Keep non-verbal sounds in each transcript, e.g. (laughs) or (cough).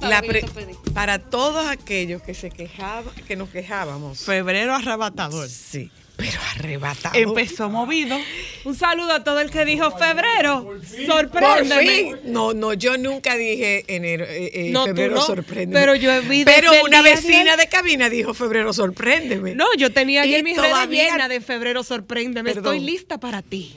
La pre- para todos aquellos que se quejaban, que nos quejábamos. Febrero arrebatador. Sí, pero arrebatado. Empezó movido. Un saludo a todo el que dijo febrero. Fin. No, no, yo nunca dije enero, eh, eh, No, febrero no, sorpréndeme. pero yo vi desde Pero una vecina ayer- de cabina dijo febrero sorpréndeme. No, yo tenía ayer Y mis redes todavía- llenas de febrero sorpréndeme. Perdón. Estoy lista para ti.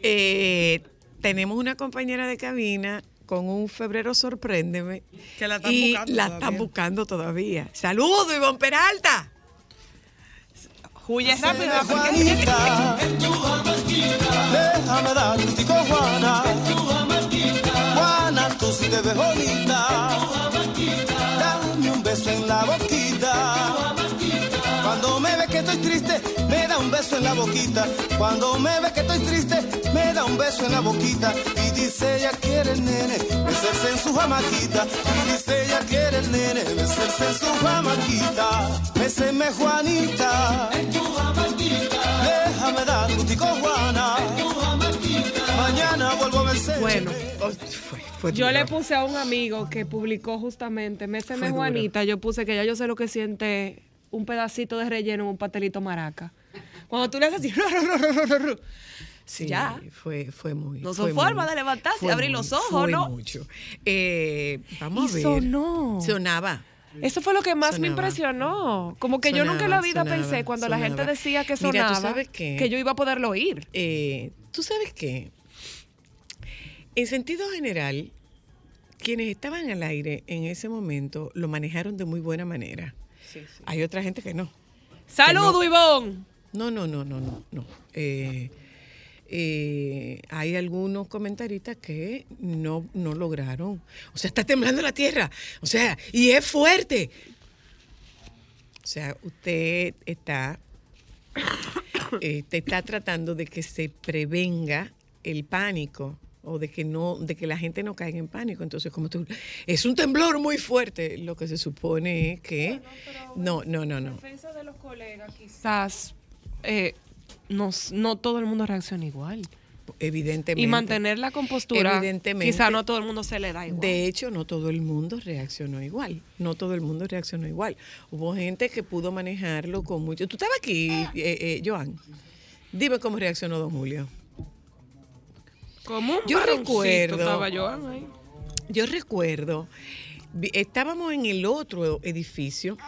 Eh, tenemos una compañera de cabina con un febrero sorpréndeme. Que la están y buscando la todavía. están buscando todavía. Saludos, Ivonne Peralta. Huye rápido. Juanita, déjame dar un tico, Juana. Juana, tú sí te ves bonita. Dame un beso en la boquita. Cuando me ve que estoy triste, beso en la boquita. Cuando me ve que estoy triste, me da un beso en la boquita. Y dice ella quiere el nene, besarse en su jamaquita. Y dice ella quiere el nene, besarse en su jamaquita. Béseme, Juanita. Déjame dar un tico, Juana. Mañana vuelvo a vencer. Bueno. Oh, fue- fue Yo le puse a un amigo que publicó justamente, Méseme. Juanita, yo puse que ya yo sé lo que siente un pedacito de relleno en un pastelito maraca. Cuando tú le haces así, Sí, Ya. Fue, fue muy. No son formas de levantarse abrir muy- los ojos, fue ¿no? mucho. Eh, vamos Y a ver. sonó. Sonaba. Eso fue lo que más me impresionó. Como que yo nunca en la vida sonaba, pensé cuando la gente decía que Mira, sonaba ¿tú sabes qué? que yo iba a poderlo oír. Eh, ¿Tú sabes qué? En sentido general, quienes estaban al aire en ese momento lo manejaron de muy buena manera. Hay otra gente que no. ¡Saludo, Ivonne! No, no, no, no, no, no. Eh, eh, hay algunos comentaristas que no, no lograron. O sea, está temblando la tierra. O sea, y es fuerte. O sea, usted está, eh, te está tratando de que se prevenga el pánico o de que no, de que la gente no caiga en pánico. Entonces, como tú, es un temblor muy fuerte. Lo que se supone es que no, no, no, no. defensa de los colegas, quizás eh, no, no todo el mundo reacciona igual. Evidentemente. Y mantener la compostura, Evidentemente. quizás no todo el mundo se le da igual. De hecho, no todo el mundo reaccionó igual. No todo el mundo reaccionó igual. Hubo gente que pudo manejarlo con mucho. ¿Tú estabas aquí, eh, eh, Joan? Dime cómo reaccionó don Julio. Como un Yo recuerdo- estaba Joan ahí. Yo recuerdo, estábamos en el otro edificio.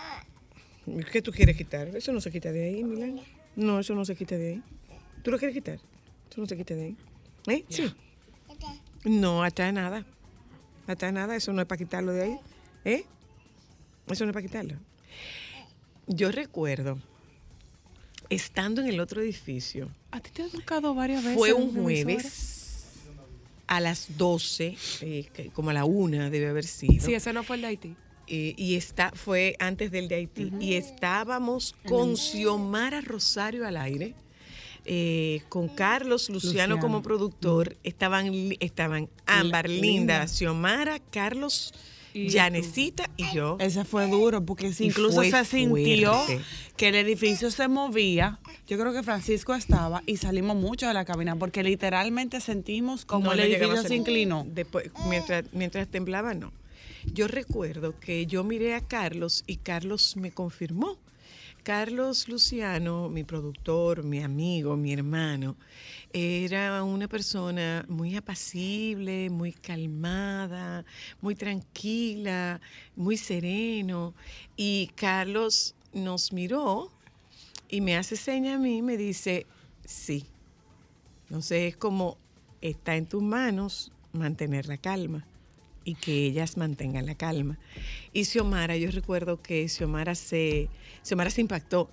¿Qué tú quieres quitar? Eso no se quita de ahí, Milán. No, eso no se quita de ahí. ¿Tú lo quieres quitar? Eso no se quita de ahí. ¿Eh? Sí. No, hasta nada. Hasta nada, eso no es para quitarlo de ahí. ¿Eh? Eso no es para quitarlo. Yo recuerdo, estando en el otro edificio, ¿A ti te ha tocado varias veces? fue un jueves a las 12, eh, como a la una debe haber sido. Sí, ese no fue el de Haití. Eh, y está, fue antes del de Haití. Y estábamos con Xiomara Rosario al aire, eh, con Carlos Luciano, Luciano. como productor. Estaban, estaban Ámbar, Li- Linda, Linda. Xiomara, Carlos, Yanecita y yo. Ese fue duro porque incluso se sintió fuerte. que el edificio se movía. Yo creo que Francisco estaba y salimos mucho de la cabina porque literalmente sentimos como No, el no edificio se inclinó. Después, mientras, mientras temblaba, no. Yo recuerdo que yo miré a Carlos y Carlos me confirmó. Carlos Luciano, mi productor, mi amigo, mi hermano, era una persona muy apacible, muy calmada, muy tranquila, muy sereno. Y Carlos nos miró y me hace seña a mí y me dice, sí. Entonces es como está en tus manos mantener la calma y que ellas mantengan la calma. Y Xiomara, yo recuerdo que Xiomara se, Xiomara se impactó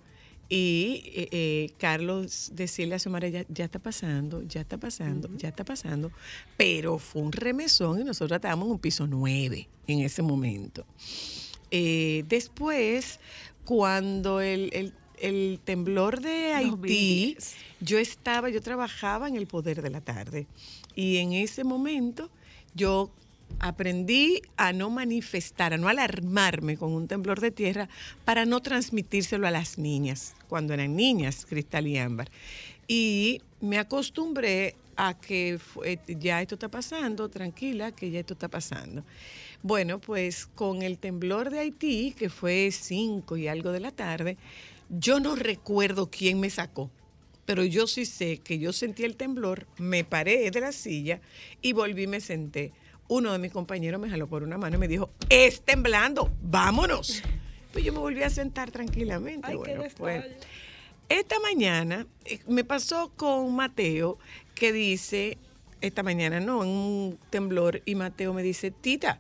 y eh, eh, Carlos decirle a Xiomara, ya, ya está pasando, ya está pasando, ya está pasando, pero fue un remesón y nosotros estábamos en un piso 9 en ese momento. Eh, después, cuando el, el- el temblor de Haití, yo estaba, yo trabajaba en el poder de la tarde y en ese momento yo aprendí a no manifestar, a no alarmarme con un temblor de tierra para no transmitírselo a las niñas, cuando eran niñas, Cristal y Ámbar. Y me acostumbré a que fue- ya esto está pasando, tranquila, que ya esto está pasando. Bueno, pues con el temblor de Haití, que fue 5 y algo de la tarde, yo no recuerdo quién me sacó, pero yo sí sé que yo sentí el temblor, me paré de la silla y volví me senté. Uno de mis compañeros me jaló por una mano y me dijo, es temblando, vámonos. Pues yo me volví a sentar tranquilamente. Ay, bueno, pues, esta mañana eh, me pasó con Mateo que dice, esta mañana no, en un temblor, y Mateo me dice, Tita,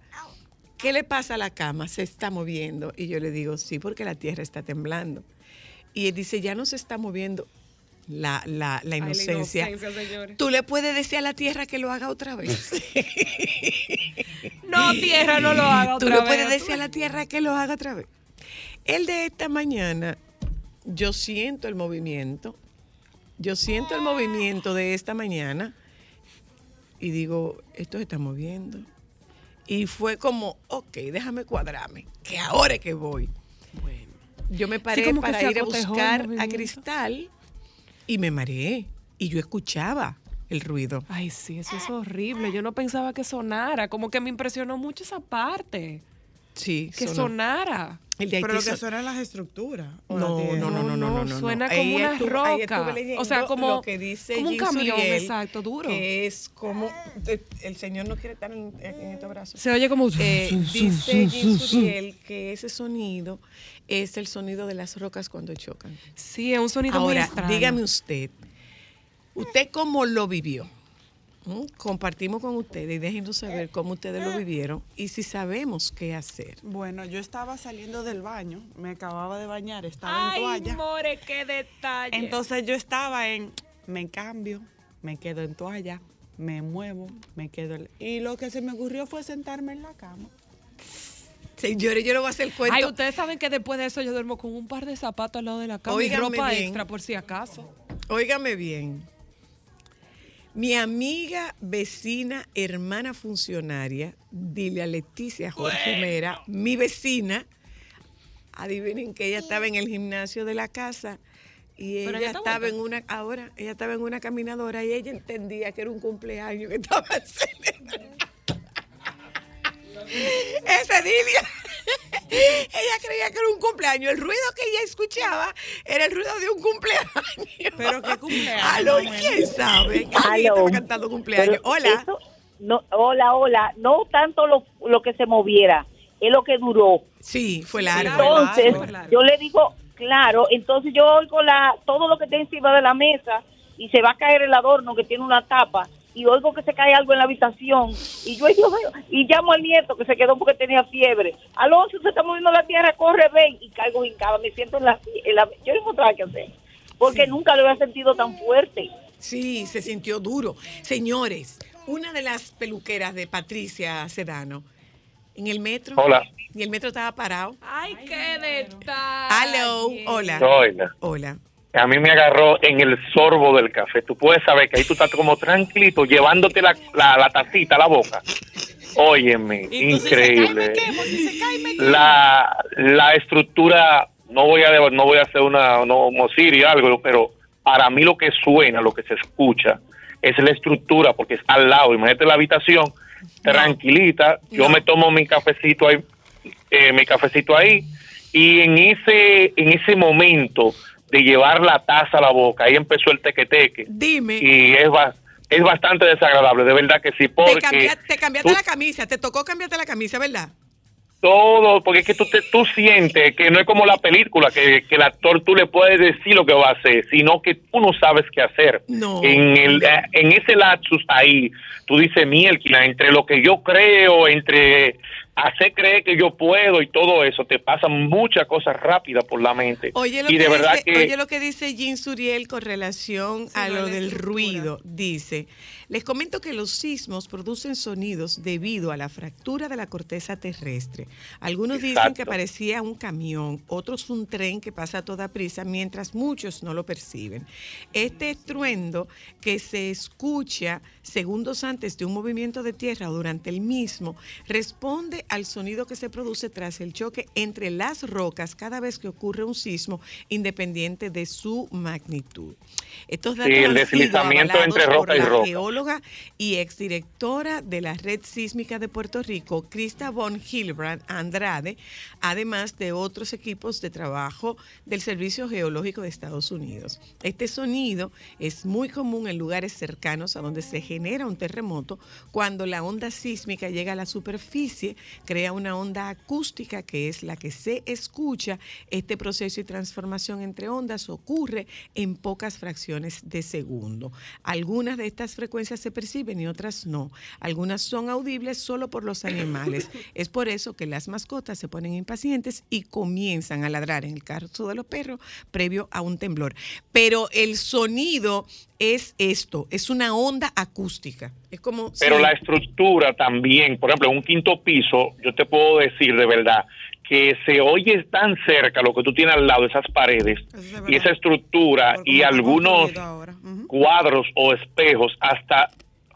¿qué le pasa a la cama? Se está moviendo. Y yo le digo, sí, porque la tierra está temblando. Y él dice, ya no se está moviendo la, la, la Ay, la inocencia. inocencia, señores. Tú le puedes decir a la tierra que lo haga otra vez. (laughs) No, tierra, no lo haga Tú otra le vez. puedes decir a la tierra que lo haga otra vez. El de esta mañana, yo siento el movimiento. Yo siento el movimiento de esta mañana y digo, esto se está moviendo. Y fue como, ok, déjame cuadrarme, que ahora es que voy. Yo me paré para ir a buscar a movimiento. Cristal y me mareé. Y yo escuchaba el ruido. Ay, sí, eso es horrible. Yo no pensaba que sonara. Como que me impresionó mucho esa parte. Sí, Que sonó. sonara. El de Pero lo que son- suenan las estructuras. No, no, no, no, no, no, no. suena Ahí como una roca. O sea, como- lo que dice como un camión, Suriel, exacto, duro. Que es como el señor no quiere estar en, en estos brazos. Se oye como... Eh, dice Jean Suriel que ese sonido es el sonido de las rocas cuando chocan. Sí, es un sonido muy Ahora, extraño. dígame usted, ¿usted cómo lo vivió? ¿Mm? Compartimos con ustedes y déjenos saber cómo ustedes lo vivieron y si sabemos qué hacer. Bueno, yo estaba saliendo del baño, me acababa de bañar, estaba Ay, en toalla. more, qué detalle. Entonces yo estaba en, me cambio, me quedo en toalla, me muevo, me quedo. en- Y lo que se me ocurrió fue sentarme en la cama. Señores, yo le voy a hacer cuento. Ay, ustedes saben que después de eso yo duermo con un par de zapatos al lado de la cama y Óigame ropa bien. extra por si acaso. Óigame bien. Mi amiga, vecina, hermana funcionaria, Dilia Leticia Jorge Mera, mi vecina, adivinen que ella estaba en el gimnasio de la casa y Pero ella estaba en una, ahora, ella estaba en una caminadora y ella entendía que era un cumpleaños que estaba (laughs) celebrando. Ese Dilia. (laughs) Ella creía que era un cumpleaños. El ruido que ella escuchaba era el ruido de un cumpleaños. Pero qué cumpleaños, Aló. ¿quién sabe? Alguien Aló. estaba cantando cumpleaños. Pero Hola. eso- no, hola, hola. No tanto lo, lo que se moviera, es lo que duró. Sí, fue largo. Entonces, largo. yo le digo, Claro, entonces yo oigo la, todo lo que está encima de la mesa y se va a caer el adorno que tiene una tapa y oigo que se cae algo en la habitación y yo, yo veo, y llamo al nieto que se quedó porque tenía fiebre. Alonso, se está moviendo la tierra, corre, ven y caigo hincada, me siento en la, en la yo no encontraba qué hacer porque nunca lo había sentido tan fuerte. Sí, se sintió duro. Señores, una de las peluqueras de Patricia Sedano en el metro. Hola. Y el metro estaba parado. Ay, qué detalle. Hello, hola. Oiga, Hola. A mí me agarró en el sorbo del café. Tú puedes saber que ahí tú estás como tranquilito, llevándote la, la, la tacita a la boca. Óyeme, increíble. La, la estructura, no voy a no voy a hacer una no, o algo, pero para mí lo que suena, lo que se escucha, es la estructura, porque es al lado. Imagínate la habitación, tranquilita, yo me tomo mi cafecito ahí, eh, mi cafecito ahí, y en ese, en ese momento de llevar la taza a la boca, ahí empezó el teque-teque. Dime. Y es, ba- es bastante desagradable, de verdad que sí, porque Te, cambia- te cambiaste tú- la camisa, te tocó cambiarte la camisa, ¿verdad? todo, porque es que tú, te, tú sientes que no es como la película, que, que el actor tú le puedes decir lo que va a hacer, sino que tú no sabes qué hacer. No. En, el, eh, en ese lapsus ahí, tú dices, mielquina, entre lo que yo creo, entre hacer creer que yo puedo y todo eso, te pasan muchas cosas rápidas por la mente. Oye lo, y que de verdad dice, que... oye lo que dice Jean Suriel con relación a lo del estructura. ruido. Dice, les comento que los sismos producen sonidos debido a la fractura de la corteza terrestre. Algunos dicen que parecía un camión, otros un tren que pasa a toda prisa, mientras muchos no lo perciben. Este estruendo que se escucha segundos antes de un movimiento de tierra o durante el mismo responde al sonido que se produce tras el choque entre las rocas cada vez que ocurre un sismo, independiente de su magnitud. Estos datos Sí, el deslizamiento entre y roca. Geóloga y exdirectora de la Red Sísmica de Puerto Rico, Krista von Hilbrand Andrade, además de otros equipos de trabajo del Servicio Geológico de Estados Unidos. Este sonido es muy común en lugares cercanos a donde se genera un terremoto cuando la onda sísmica llega a la superficie, crea una onda acústica que es la que se escucha. Este proceso y transformación entre ondas ocurre en pocas fracciones de segundo. Algunas de estas frecuencias se perciben y otras no. Algunas son audibles solo por los animales. (laughs) Es por eso que las mascotas se ponen impacientes y comienzan a ladrar en el caso de los perros previo a un temblor. Pero el sonido es esto, es una onda acústica. Es como Pero si- la estructura también, por ejemplo, en un quinto piso, yo te puedo decir de verdad que se oye tan cerca lo que tú tienes al lado, esas paredes, es y esa estructura y algunos cuadros o espejos hasta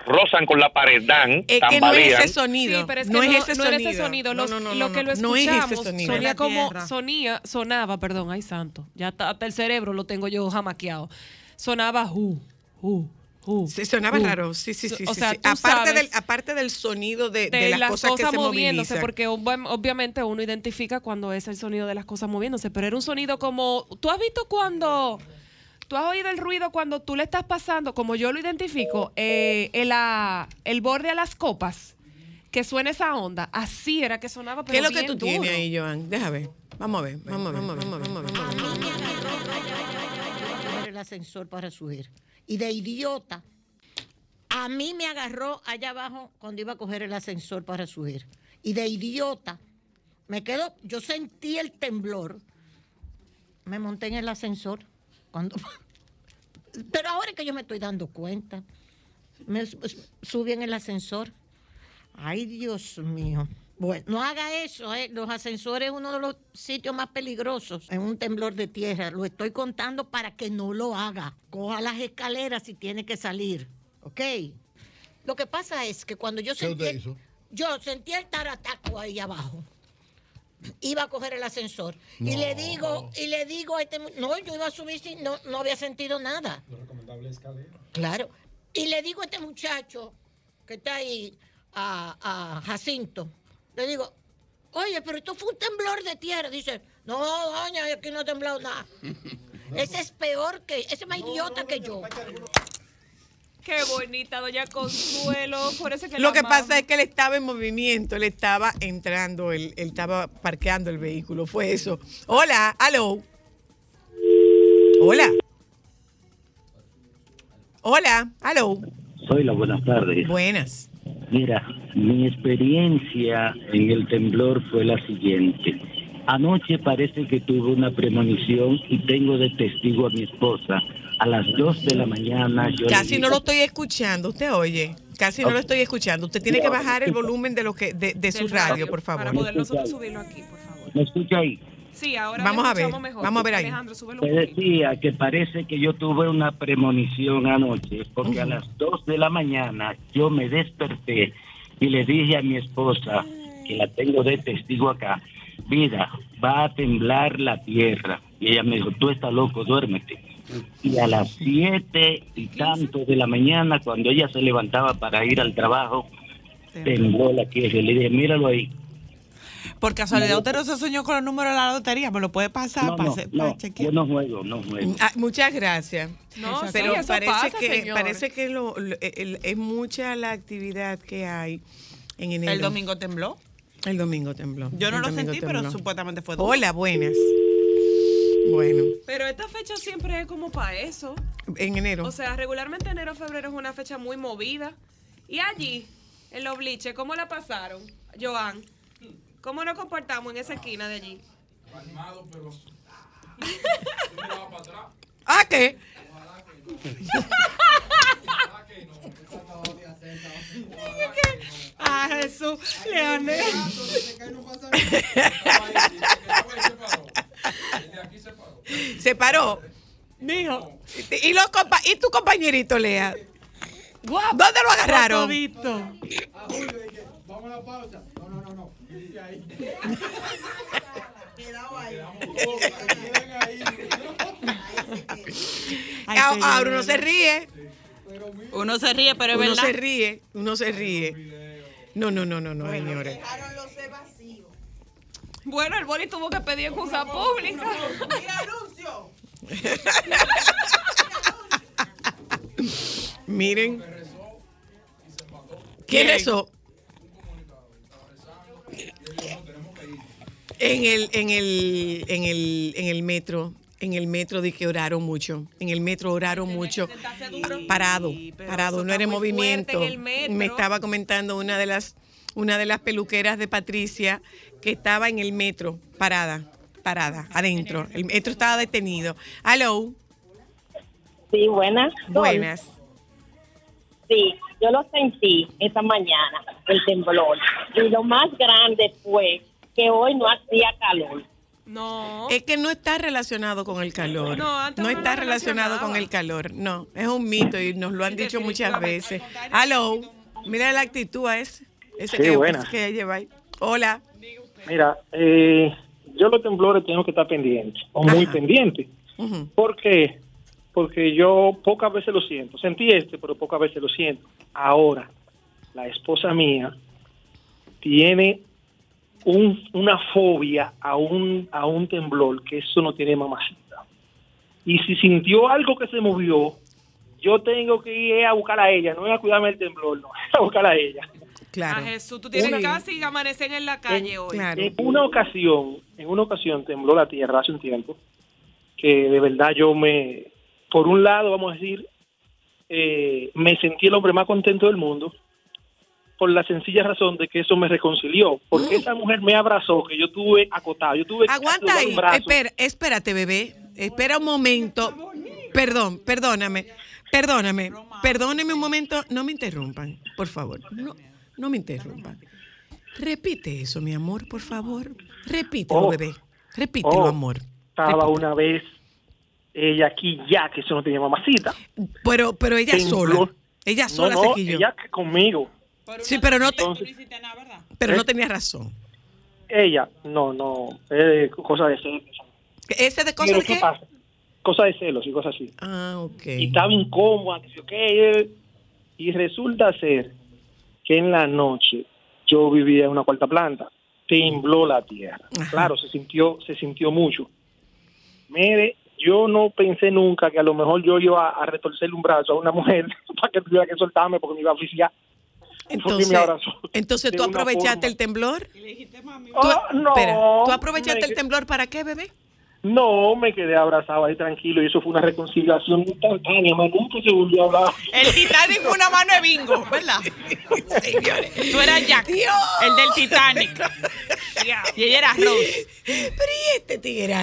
rozan con la pared, dan, es que no es ese sonido. Sí, pero es que no, no, es ese no sonido. era ese sonido. No, Los- no, no, lo que lo escuchamos ese sonido. sonía como sonía, sonaba, perdón, ay santo, ya hasta el cerebro lo tengo yo jamaqueado. Sonaba hu, hu, Sí, sonaba raro, sí, sí, sí. o sí, sea, sí. Aparte, del, aparte del sonido de, de, de las, las cosas, que se moviéndose, movilizan. porque ob- obviamente uno identifica cuando es el sonido de las cosas moviéndose, pero era un sonido como, ¿tú has visto cuando, tú has oído el ruido cuando tú le estás pasando, como yo lo identifico, eh, el, ah, el borde a las copas, que suena esa onda, así era que sonaba, pero ¿Qué es lo que tú tienes duro. ahí, Joan? Déjame ver. Vamos a ver, vamos a ver, vamos a ver, vamos a ver. El ascensor para subir. Y de idiota, a mí me agarró allá abajo cuando iba a coger el ascensor para subir. Y de idiota, me quedo, yo sentí el temblor, me monté en el ascensor. Cuando, (laughs) pero ahora es que yo me estoy dando cuenta. Me su- subí en el ascensor. Ay, Dios mío. Bueno, no haga eso, ¿eh? Los ascensores es uno de los sitios más peligrosos en un temblor de tierra. Lo estoy contando para que no lo haga. Coja las escaleras si tiene que salir, ¿ok? Lo que pasa es que cuando yo sentí... usted hizo? Yo sentí el tarataco ahí abajo. Iba a coger el ascensor. Y le digo, y le digo a este... No, yo iba a subir sin... No, no había sentido nada. Lo recomendable es escalera. Claro. Y le digo a este muchacho que está ahí, a, a Jacinto, le digo, oye, pero esto fue un temblor de tierra. Dice, no, doña, aquí no ha temblado nada. (laughs) Ese es peor que, ese es más idiota que yo. Qué bonita, doña Consuelo, por eso que Lo que amamos. pasa es que él estaba en movimiento, él estaba entrando, él, él estaba parqueando el vehículo, fue eso. Hola, aló. Hola. Hola. Hello. Soy la buenas tardes. Buenas. Mira, mi experiencia en el temblor fue la siguiente. Anoche parece que tuve una premonición y tengo de testigo a mi esposa. A las 2 de la mañana yo le Casi no lo estoy escuchando. Usted oye. Casi no lo estoy escuchando. Usted tiene que bajar el volumen de lo que de, de su radio, por Para favor. poder nosotros subirlo aquí, por favor. ¿Me escucha ahí? Sí, ahora Vamos a ver, mejor. vamos a ver ahí. Alejandro, súbelo Te decía que parece que yo tuve una premonición anoche, porque a las 2 de la mañana yo me desperté y le dije a mi esposa, que la tengo de testigo acá, vida, va a temblar la tierra. Y ella me dijo, tú estás loco, duérmete. Y a las 7 y tanto de la mañana, cuando ella se levantaba para ir al trabajo, tembló la tierra. Y le dije, míralo ahí. Por casualidad, usted no se soñó con el número de la lotería. ¿Me lo puede pasar No, para, no, hacer- no, para chequear? yo no juego, no juego. Ah, muchas gracias. No, sí, pero eso parece pasa, que parece que lo- lo- el- es mucha la actividad que hay en enero. El domingo tembló. El domingo tembló. Yo no El lo domingo sentí, pero supuestamente fue duro. Hola, buenas. Bueno, Pero esta fecha siempre es como para eso. en enero. O sea, regularmente enero febrero es una fecha muy movida. Y allí, en los bliches, ¿cómo la pasaron, Joan? ¿Cómo nos comportamos en esa esquina de allí? (laughs) ¿Ah, qué? (laughs) Ah, Jesús, Leonel. (laughs) Se paró. Dijo. ¿Y, los compa- ¿Y tu compañerito, Lea? ¿Dónde lo agarraron? Todito. Ay, Ah. Ahora uno se ríe. Uno se ríe, pero es Uno verdad. se ríe. Uno se ríe. No, no, no, no, no, señores. Bueno, el boli tuvo que pedir excusa pública. (laughs) Miren. ¿Qué rezó? En el, en el, en el, en el metro, en el metro de que oraron mucho. En el metro oraron mucho. Parado, parado, no era en movimiento. en. Me estaba comentando una de las, una de las peluqueras de Patricia que estaba en el metro, parada, parada, adentro. El metro estaba detenido. Hello, Sí, buenas. buenas. Sí, yo lo sentí esta mañana, el temblor. Y lo más grande fue que hoy no hacía calor. No. Es que no está relacionado con el calor. No, antes no no está relacionado con el calor. No, es un mito y nos lo han dicho muchas veces. Hello, mira la actitud a ese. Ese Sí, que, buena. que lleva ahí. Hola. Mira, eh, yo los temblores tengo que estar pendiente, o muy Ajá. pendiente. Ujú. ¿Por qué? Porque yo pocas veces lo siento. Sentí este, pero pocas veces lo siento. Ahora, la esposa mía tiene un, una fobia a un, a un temblor que eso no tiene mamacita. Y si sintió algo que se movió, yo tengo que ir a buscar a ella, no voy a cuidarme del temblor, no, (laughs) a buscar a ella. Claro. A Jesús, tú tienes Una- casi amanecer en la calle hoy. Claro. En una ocasión, en una ocasión tembló la tierra hace un tiempo, que de verdad yo me, por un lado, vamos a decir, eh, me sentí el hombre más contento del mundo, por la sencilla razón de que eso me reconcilió, porque esa mujer me abrazó, que yo tuve acotado, yo tuve Aguanta ahí. Espera, espérate, bebé. Espera un momento. Perdón, perdóname. Perdóname. Perdóneme un momento. No me interrumpan, por favor. No, no me interrumpan. Repite eso, mi amor, por favor. Repítelo, Oh. bebé. Repítelo, Oh, amor. Estaba una vez ella aquí ya, que eso no tenía mamacita. Pero, pero ella Tembló. sola. Ella No, sola no, se quilló. ella conmigo. Sí, pero no, te- Entonces, pero ¿Eh? no tenía razón. ella, no, no, es cosa de celos. ¿Ese de cosas Pero de ¿qué qué? pasa? Cosa de celos y cosas así. Ah, ok. y estaba incómoda, que eh, y resulta ser que en la noche yo vivía en una cuarta planta, tembló la tierra. Ajá. Claro, se sintió, se sintió mucho. Mire, yo no pensé nunca que a lo mejor yo iba a retorcerle un brazo a una mujer (laughs) para que tuviera que soltarme porque me iba a oficiar. Entonces, me entonces tú aprovechaste forma. el temblor. Oh, no, Espera, ¿tú aprovechaste me- el temblor para qué, bebé? No, me quedé abrazado ahí tranquilo y eso fue una reconciliación instantánea, más nunca se volvió a hablar. El Titanic fue una mano de bingo, ¿verdad? Tú eras Jack, el del Titanic. Y ella era Rose. Pero y este tigre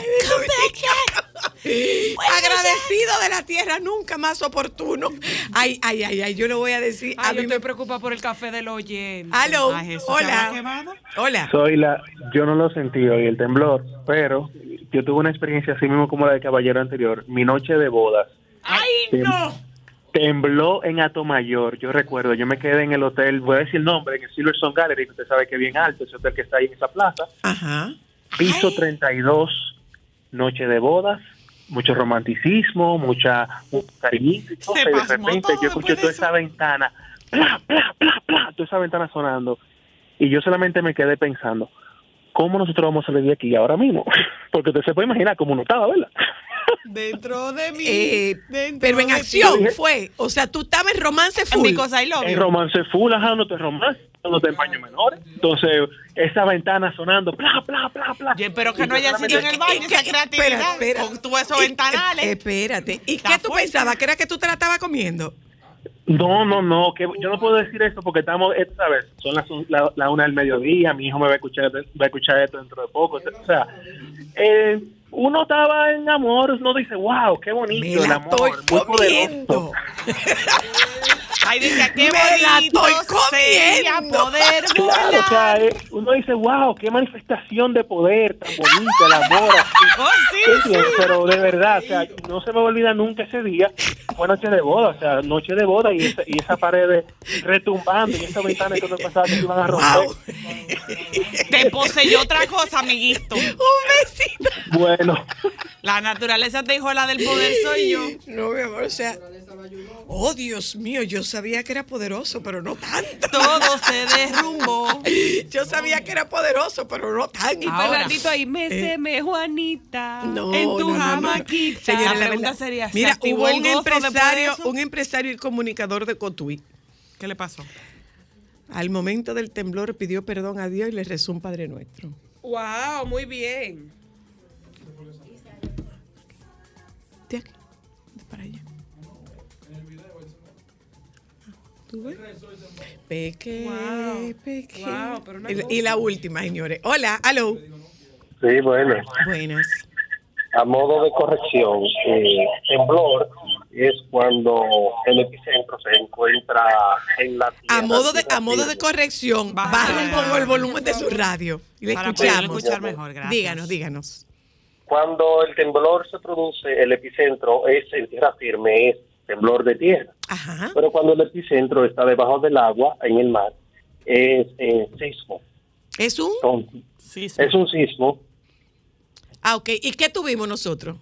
agradecido de la tierra, nunca más oportuno. Ay, ay, ay, ay, yo lo voy a decir. Ay, a yo mí estoy preocupada por el café del oyente. Aló, Ay, Jesús, ¿se habrá hola. Hola. Soy la, yo no lo sentí hoy el temblor, pero yo tuve una experiencia así mismo como la del caballero anterior. Mi noche de bodas ¡Ay, Tem- no! tembló en Atomayor. Yo recuerdo, yo me quedé en el hotel, voy a decir el nombre, en el Silverstone Gallery, que usted sabe que es bien alto, ese hotel que está ahí en esa plaza. Ajá. Piso 32, noche de bodas, mucho romanticismo, mucha cariñito y de repente yo escuché toda esa ventana, pla, pla, pla, pla, toda esa ventana sonando. Y yo solamente me quedé pensando, ¿cómo nosotros vamos a salir de aquí ahora mismo? (laughs) Porque usted se puede imaginar cómo no estaba, ¿verdad? (laughs) Dentro de mí. Eh, dentro pero en de acción fue. O sea, tú estabas en romance En full. y En romance full, ajá, no te romance, no te empaño menores. Entonces, esa ventana sonando, pla, pla, pla, pla. Yo espero que Y no haya sido en el baño esa creatividad. Espera, espera. Con tu esos ventanales. Espérate. ¿Y qué tú fuerte. pensabas? ¿Que era que tú te la estabas comiendo? No, no, no, que yo no puedo decir esto porque estamos, eh, ¿sabes? Son las la, la una del mediodía, mi hijo me va a escuchar, va a escuchar esto dentro de poco. O sea, eh, uno estaba en amor, uno dice, wow, qué bonito el amor, muy poderoso. (laughs) Ay, decía, qué Me la estoy sería comiendo. poder Claro, o volar. sea, eh, uno dice, wow, qué manifestación de poder tan bonita, el amor. así. (laughs) Oh, sí. Pero de verdad, o sea, no se me va a olvidar nunca ese día. Fue noche de boda, o sea, noche de boda y esa, y esa pared retumbando y esa ventana que no pasaba que se iban a romper. Wow. Te poseyó otra cosa, amiguito. Un besito. Bueno, La naturaleza te dijo la del poder soy yo. No, mi amor, o sea. Oh, Dios mío, yo sabía que era poderoso, pero no tanto. Todo se derrumbó. (laughs) Yo sabía que era poderoso, pero no tanto. Y Fernandito ahí, me seme, Juanita. Eh. No, en tu no, jamaquita. Señora, La la pregunta sería, ¿se Mira, hubo un empresario, un empresario y comunicador de Cotuí. ¿Qué le pasó? Al momento del temblor pidió perdón a Dios y le rezó un Padre Nuestro. Wow, muy bien. De aquí, ¿Tú ves? Peque, Wow. peque. Wow, y, y la última, señores. Hola, aló. Sí, bueno, Buenas. a modo de corrección, eh, temblor es cuando el epicentro se encuentra en la A tierra modo de, a modo de corrección, Baja. baje un poco el volumen de su radio y le Para escuchamos. escuchar mejor, gracias. Díganos, díganos. Cuando el temblor se produce, el epicentro es en tierra firme, es temblor de tierra. Ajá. Pero cuando el epicentro está debajo del agua, en el mar, es eh, sismo. ¿Es un? Entonces, sí. es un sismo. Ah, ok. ¿Y qué tuvimos nosotros?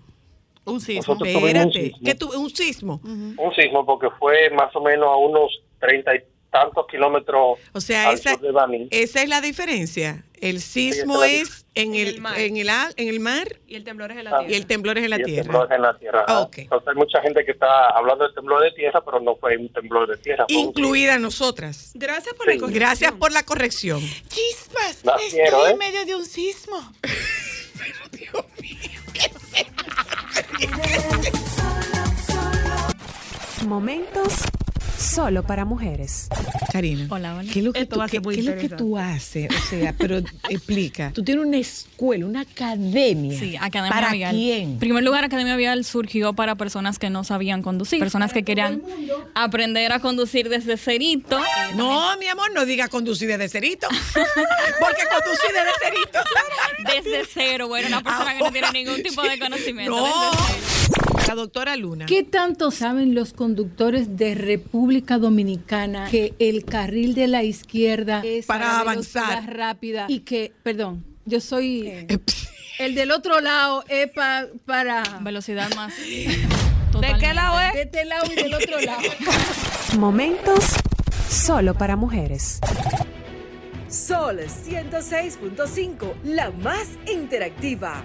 Un sismo. Nosotros tuvimos un Espérate. sismo. ¿Qué tuve? ¿Un sismo? Un sismo porque fue más o menos a unos treinta y tantos kilómetros O sea, al esa, sur de Baní. esa es la diferencia. El sismo es la en el, el mar. en el, en el mar Y el temblor es en la Ah. tierra. y el temblor es en la y el tierra. temblor es en la tierra. Ah, ok. Entonces hay mucha gente que está hablando del temblor de tierra, pero no fue un temblor de tierra. Incluida nosotras. Gracias por Sí. la corrección. Gracias por la corrección. Chispas, La quiero, estoy ¿eh? en medio de un sismo. (laughs) Momentos solo para mujeres. Karina. Hola, hola. ¿Qué es lo que, Esto tú, qué- qué es lo que tú haces? O sea, pero (laughs) explica. Tú tienes una escuela, una academia. Sí, Academia ¿Para Vial. quién? En primer lugar, Academia Vial surgió para personas que no sabían conducir, personas que querían aprender a conducir desde cerito. (laughs) No, mi amor, no diga conducir desde cerito. (laughs) Porque conducir desde cerito. Desde cero, bueno, una persona que no tiene ningún tipo de conocimiento. No. desde cero. La doctora Luna. ¿Qué tanto saben los conductores de República Dominicana que el carril de la izquierda es Para avanzar. rápida y que, perdón, yo soy el del otro lado es pa- para Velocidad más. (laughs) ¿De qué lado es? de este lado y del otro lado. (laughs) Momentos solo para mujeres. Sol 106.5, la más interactiva.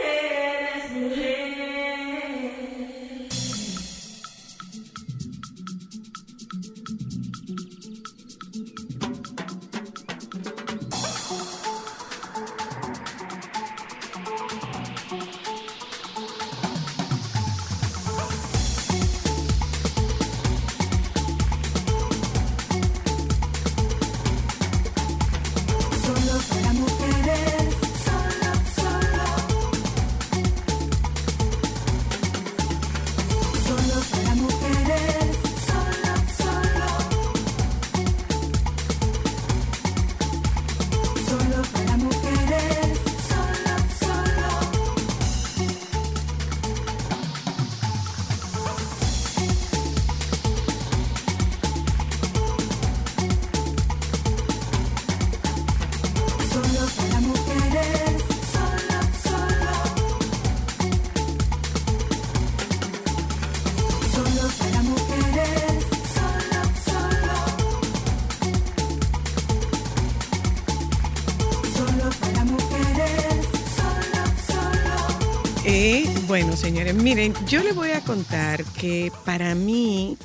señores, miren, yo les voy a contar que para mí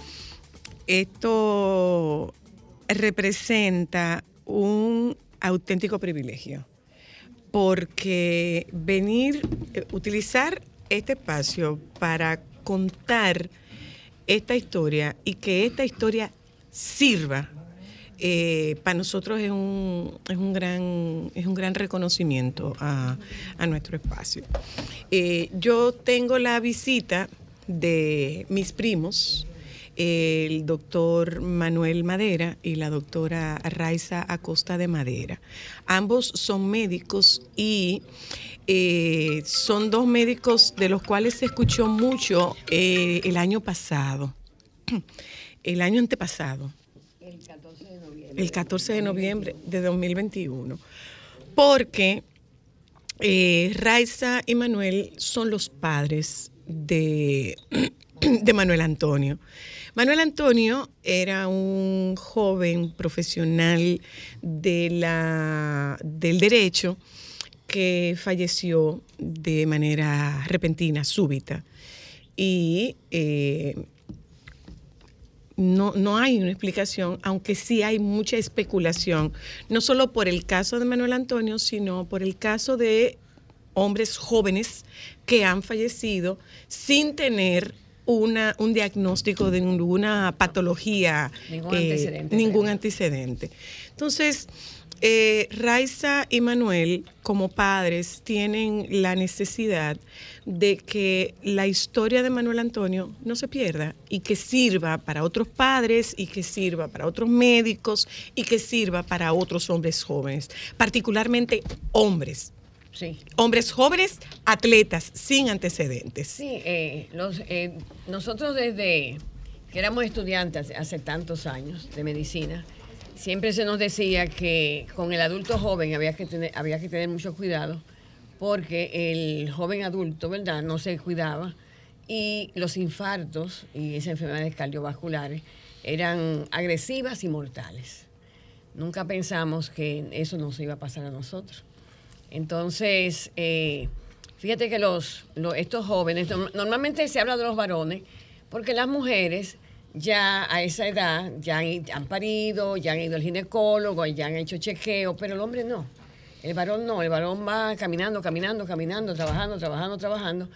esto representa un auténtico privilegio, porque venir, eh, utilizar este espacio para contar esta historia y que esta historia sirva eh, para nosotros es un, es un, gran, es un gran reconocimiento a, a nuestro espacio. Eh, yo tengo la visita de mis primos, el doctor Manuel Madera y la doctora Raiza Acosta de Madera. Ambos son médicos y eh, son dos médicos de los cuales se escuchó mucho el año pasado, (clears throat) el año antepasado, el 14 de noviembre de 2021, porque eh, Raiza y Manuel son los padres de, (clears throat) de Manuel Antonio. Manuel Antonio era un joven profesional de la, del derecho que falleció de manera repentina, súbita. Y eh, no, no hay una explicación, aunque sí hay mucha especulación, no solo por el caso de Manuel Antonio, sino por el caso de hombres jóvenes que han fallecido sin tener una, un diagnóstico de ninguna patología, Ningún eh, antecedente ningún antecedente. Entonces, eh, Raiza y Manuel, como padres, tienen la necesidad de que la historia de Manuel Antonio no se pierda y que sirva para otros padres y que sirva para otros médicos y que sirva para otros hombres jóvenes, particularmente hombres. Sí. Hombres jóvenes, atletas, sin antecedentes. Sí, eh, los, eh, nosotros desde que éramos estudiantes hace tantos años de medicina, siempre se nos decía que con el adulto joven había que tener, había que tener mucho cuidado porque el joven adulto, ¿verdad?, no se cuidaba y los infartos y esas enfermedades cardiovasculares eran agresivas y mortales. Nunca pensamos que eso nos iba a pasar a nosotros. Entonces, eh, fíjate que los, lo- estos jóvenes, norm- normalmente se habla de los varones, porque las mujeres ya a esa edad ya han, han parido, ya han ido al ginecólogo, ya han hecho chequeo, pero el hombre no. El varón no, el varón va caminando, caminando, caminando, trabajando, trabajando, trabajando,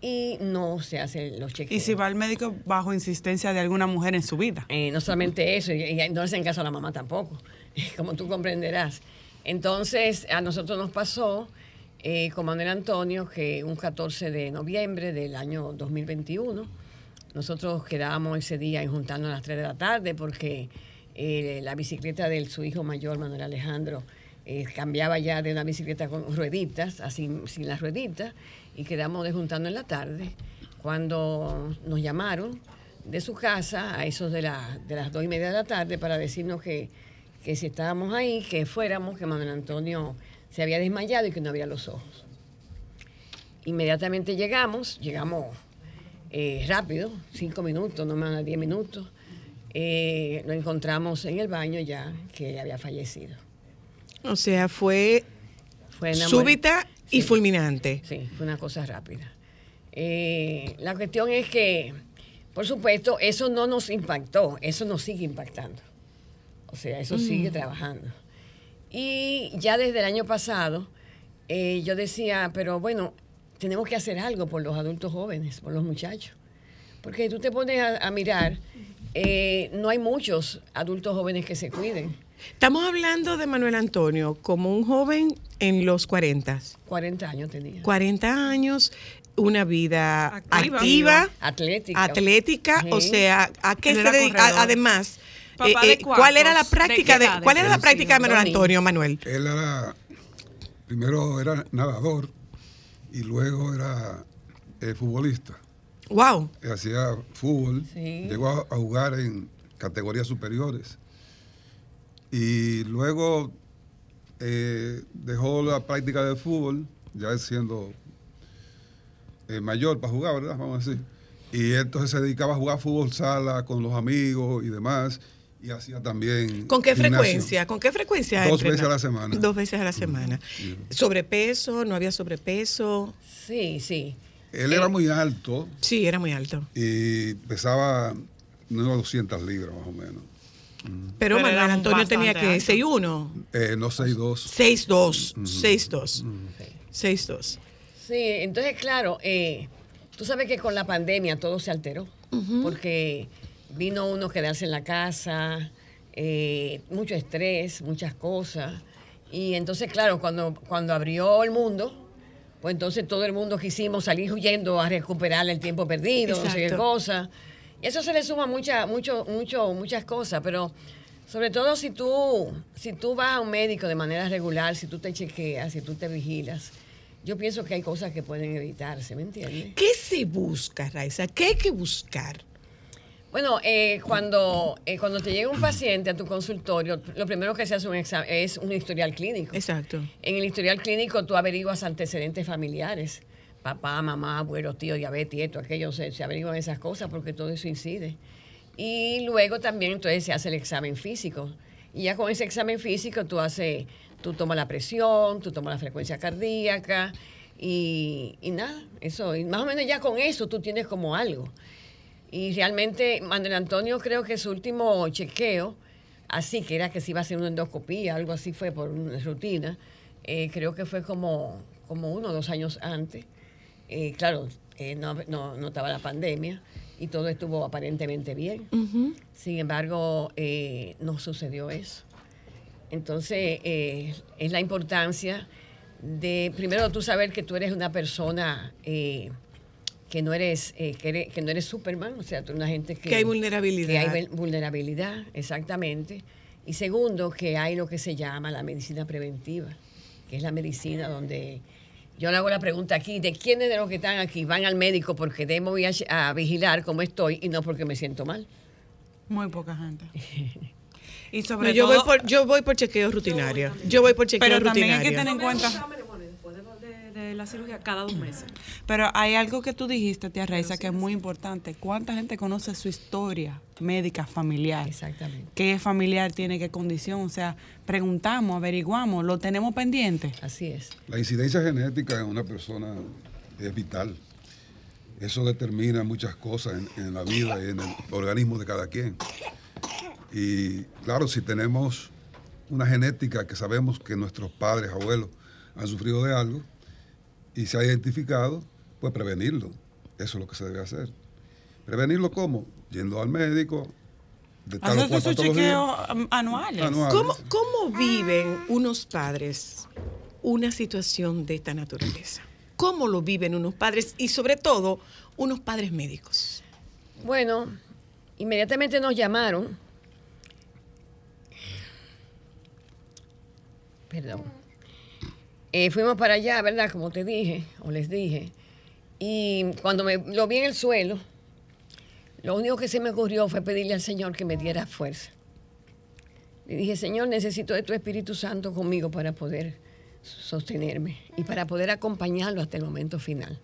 y no se hacen los chequeos. Y si va al médico bajo insistencia de alguna mujer en su vida. Eh, no solamente eso, y, y no hacen caso a la mamá tampoco, (laughs) como tú comprenderás. Entonces, a nosotros nos pasó eh, con Manuel Antonio que un 14 de noviembre del año 2021, nosotros quedábamos ese día en juntarnos a las 3 de la tarde porque eh, la bicicleta de su hijo mayor, Manuel Alejandro, eh, cambiaba ya de una bicicleta con rueditas, así sin las rueditas, y quedamos de en la tarde cuando nos llamaron de su casa a esos de, la- de las dos y media de la tarde para decirnos que, que si estábamos ahí, que fuéramos, que Manuel Antonio se había desmayado y que no abría los ojos. Inmediatamente llegamos, llegamos eh, rápido, cinco minutos, no más de diez minutos. Eh, lo encontramos en el baño ya, que había fallecido. O sea, fue, súbita y Sí. fulminante. Sí, fue una cosa rápida. Eh, la cuestión es que, por supuesto, eso no nos impactó, eso nos sigue impactando. O sea, eso Mm. sigue trabajando. Y ya desde el año pasado, eh, yo decía, pero bueno, tenemos que hacer algo por los adultos jóvenes, por los muchachos. Porque tú te pones a, a mirar, eh, no hay muchos adultos jóvenes que se cuiden. Estamos hablando de Manuel Antonio como un joven en los 40, 40 años tenía. 40 años, una vida Activa. activa, Atlética. atlética, o sea, ¿a qué Él se dedica? Además, Papá eh, de eh, ¿cuál era la práctica de, cuál era la práctica de Manuel Antonio, Manuel? Él era, primero era nadador y luego era eh, futbolista. Wow. Hacía fútbol, Sí. llegó a, a jugar en categorías superiores. Y luego eh, dejó la práctica de fútbol, ya siendo eh, mayor para jugar, ¿verdad? Vamos a decir. Y entonces se dedicaba a jugar fútbol sala con los amigos y demás. Y hacía también. ¿Con qué gimnasio. frecuencia? ¿Con qué frecuencia? Dos entrena? veces a la semana. Dos veces a la semana. ¿Sobrepeso? ¿No había sobrepeso? Sí, sí. Él era muy alto. Sí, era muy alto. Y pesaba unas 200 libras más o menos. Pero, Pero Manuel Antonio tenía que alto. 6'1, Eh, no 6'2. 6'2, 6'2, 6'2. Sí, entonces, claro, eh, tú sabes que con la pandemia todo se alteró, porque vino uno a quedarse en la casa, eh, mucho estrés, muchas cosas. Y entonces, claro, cuando, cuando abrió el mundo, pues entonces todo el mundo quisimos salir huyendo a recuperar el tiempo perdido, no sé qué cosa. Y eso se le suma mucha, mucho, mucho, muchas cosas, pero sobre todo si tú, si tú vas a un médico de manera regular, si tú te chequeas, si tú te vigilas, yo pienso que hay cosas que pueden evitarse, ¿me entiendes? ¿Qué se busca, Raiza? ¿Qué hay que buscar? Bueno, eh, cuando, eh, cuando te llega un paciente a tu consultorio, lo primero que se hace un exa- es un historial clínico. Exacto. En el historial clínico tú averiguas antecedentes familiares. Papá, mamá, abuelo, tío, diabetes, esto, aquello, se, se averiguan esas cosas porque todo eso incide. Y luego también entonces se hace el examen físico. Y ya con ese examen físico tú haces, tú tomas la presión, tú tomas la frecuencia cardíaca y, y nada, eso. Y más o menos ya con eso tú tienes como algo. Y realmente Manuel Antonio creo que su último chequeo, así que era que se iba a hacer una endoscopía, algo así fue por una rutina, eh, creo que fue como, como uno o dos años antes. Eh, claro, eh, no, no, no estaba la pandemia y todo estuvo aparentemente bien. Sin embargo, no sucedió eso. Entonces, es la importancia de, primero, tú saber que tú eres una persona que no eres eh, que, eres- que no eres Superman, o sea, tú eres una gente que... Que hay vulnerabilidad. que hay vul- vulnerabilidad, exactamente. Y segundo, que hay lo que se llama la medicina preventiva, que es la medicina donde... Yo le hago la pregunta aquí, ¿de quiénes de los que están aquí van al médico porque debo ir a, a vigilar cómo estoy y no porque me siento mal? Muy poca gente. (laughs) Y No, sobre yo, todo, voy por, yo voy por chequeo rutinario. Yo voy por chequeo pero también hay que tener en cuenta la cirugía, cada dos meses. Pero hay algo que tú dijiste, tía Reisa, que es muy importante. ¿Cuánta gente conoce su historia médica familiar? Exactamente. ¿Qué familiar tiene qué condición? O sea, preguntamos, averiguamos, lo tenemos pendiente. Así es. La incidencia genética en una persona es vital. Eso determina muchas cosas en, en la vida y en el organismo de cada quien. Y claro, si tenemos una genética que sabemos que nuestros padres, abuelos han sufrido de algo y se ha identificado, pues prevenirlo. Eso es lo que se debe hacer. ¿Prevenirlo cómo? Yendo al médico. De cual sus chequeos anuales. Anuales. ¿Cómo, ¿Cómo viven unos padres una situación de esta naturaleza? ¿Cómo lo viven unos padres y sobre todo unos padres médicos? Bueno, inmediatamente nos llamaron. Perdón. Eh, fuimos para allá, ¿verdad? Como te dije, o les dije. Y cuando me lo vi en el suelo, lo único que se me ocurrió fue pedirle al Señor que me diera fuerza. Le dije, Señor, necesito de tu Espíritu Santo conmigo para poder sostenerme y para poder acompañarlo hasta el momento final.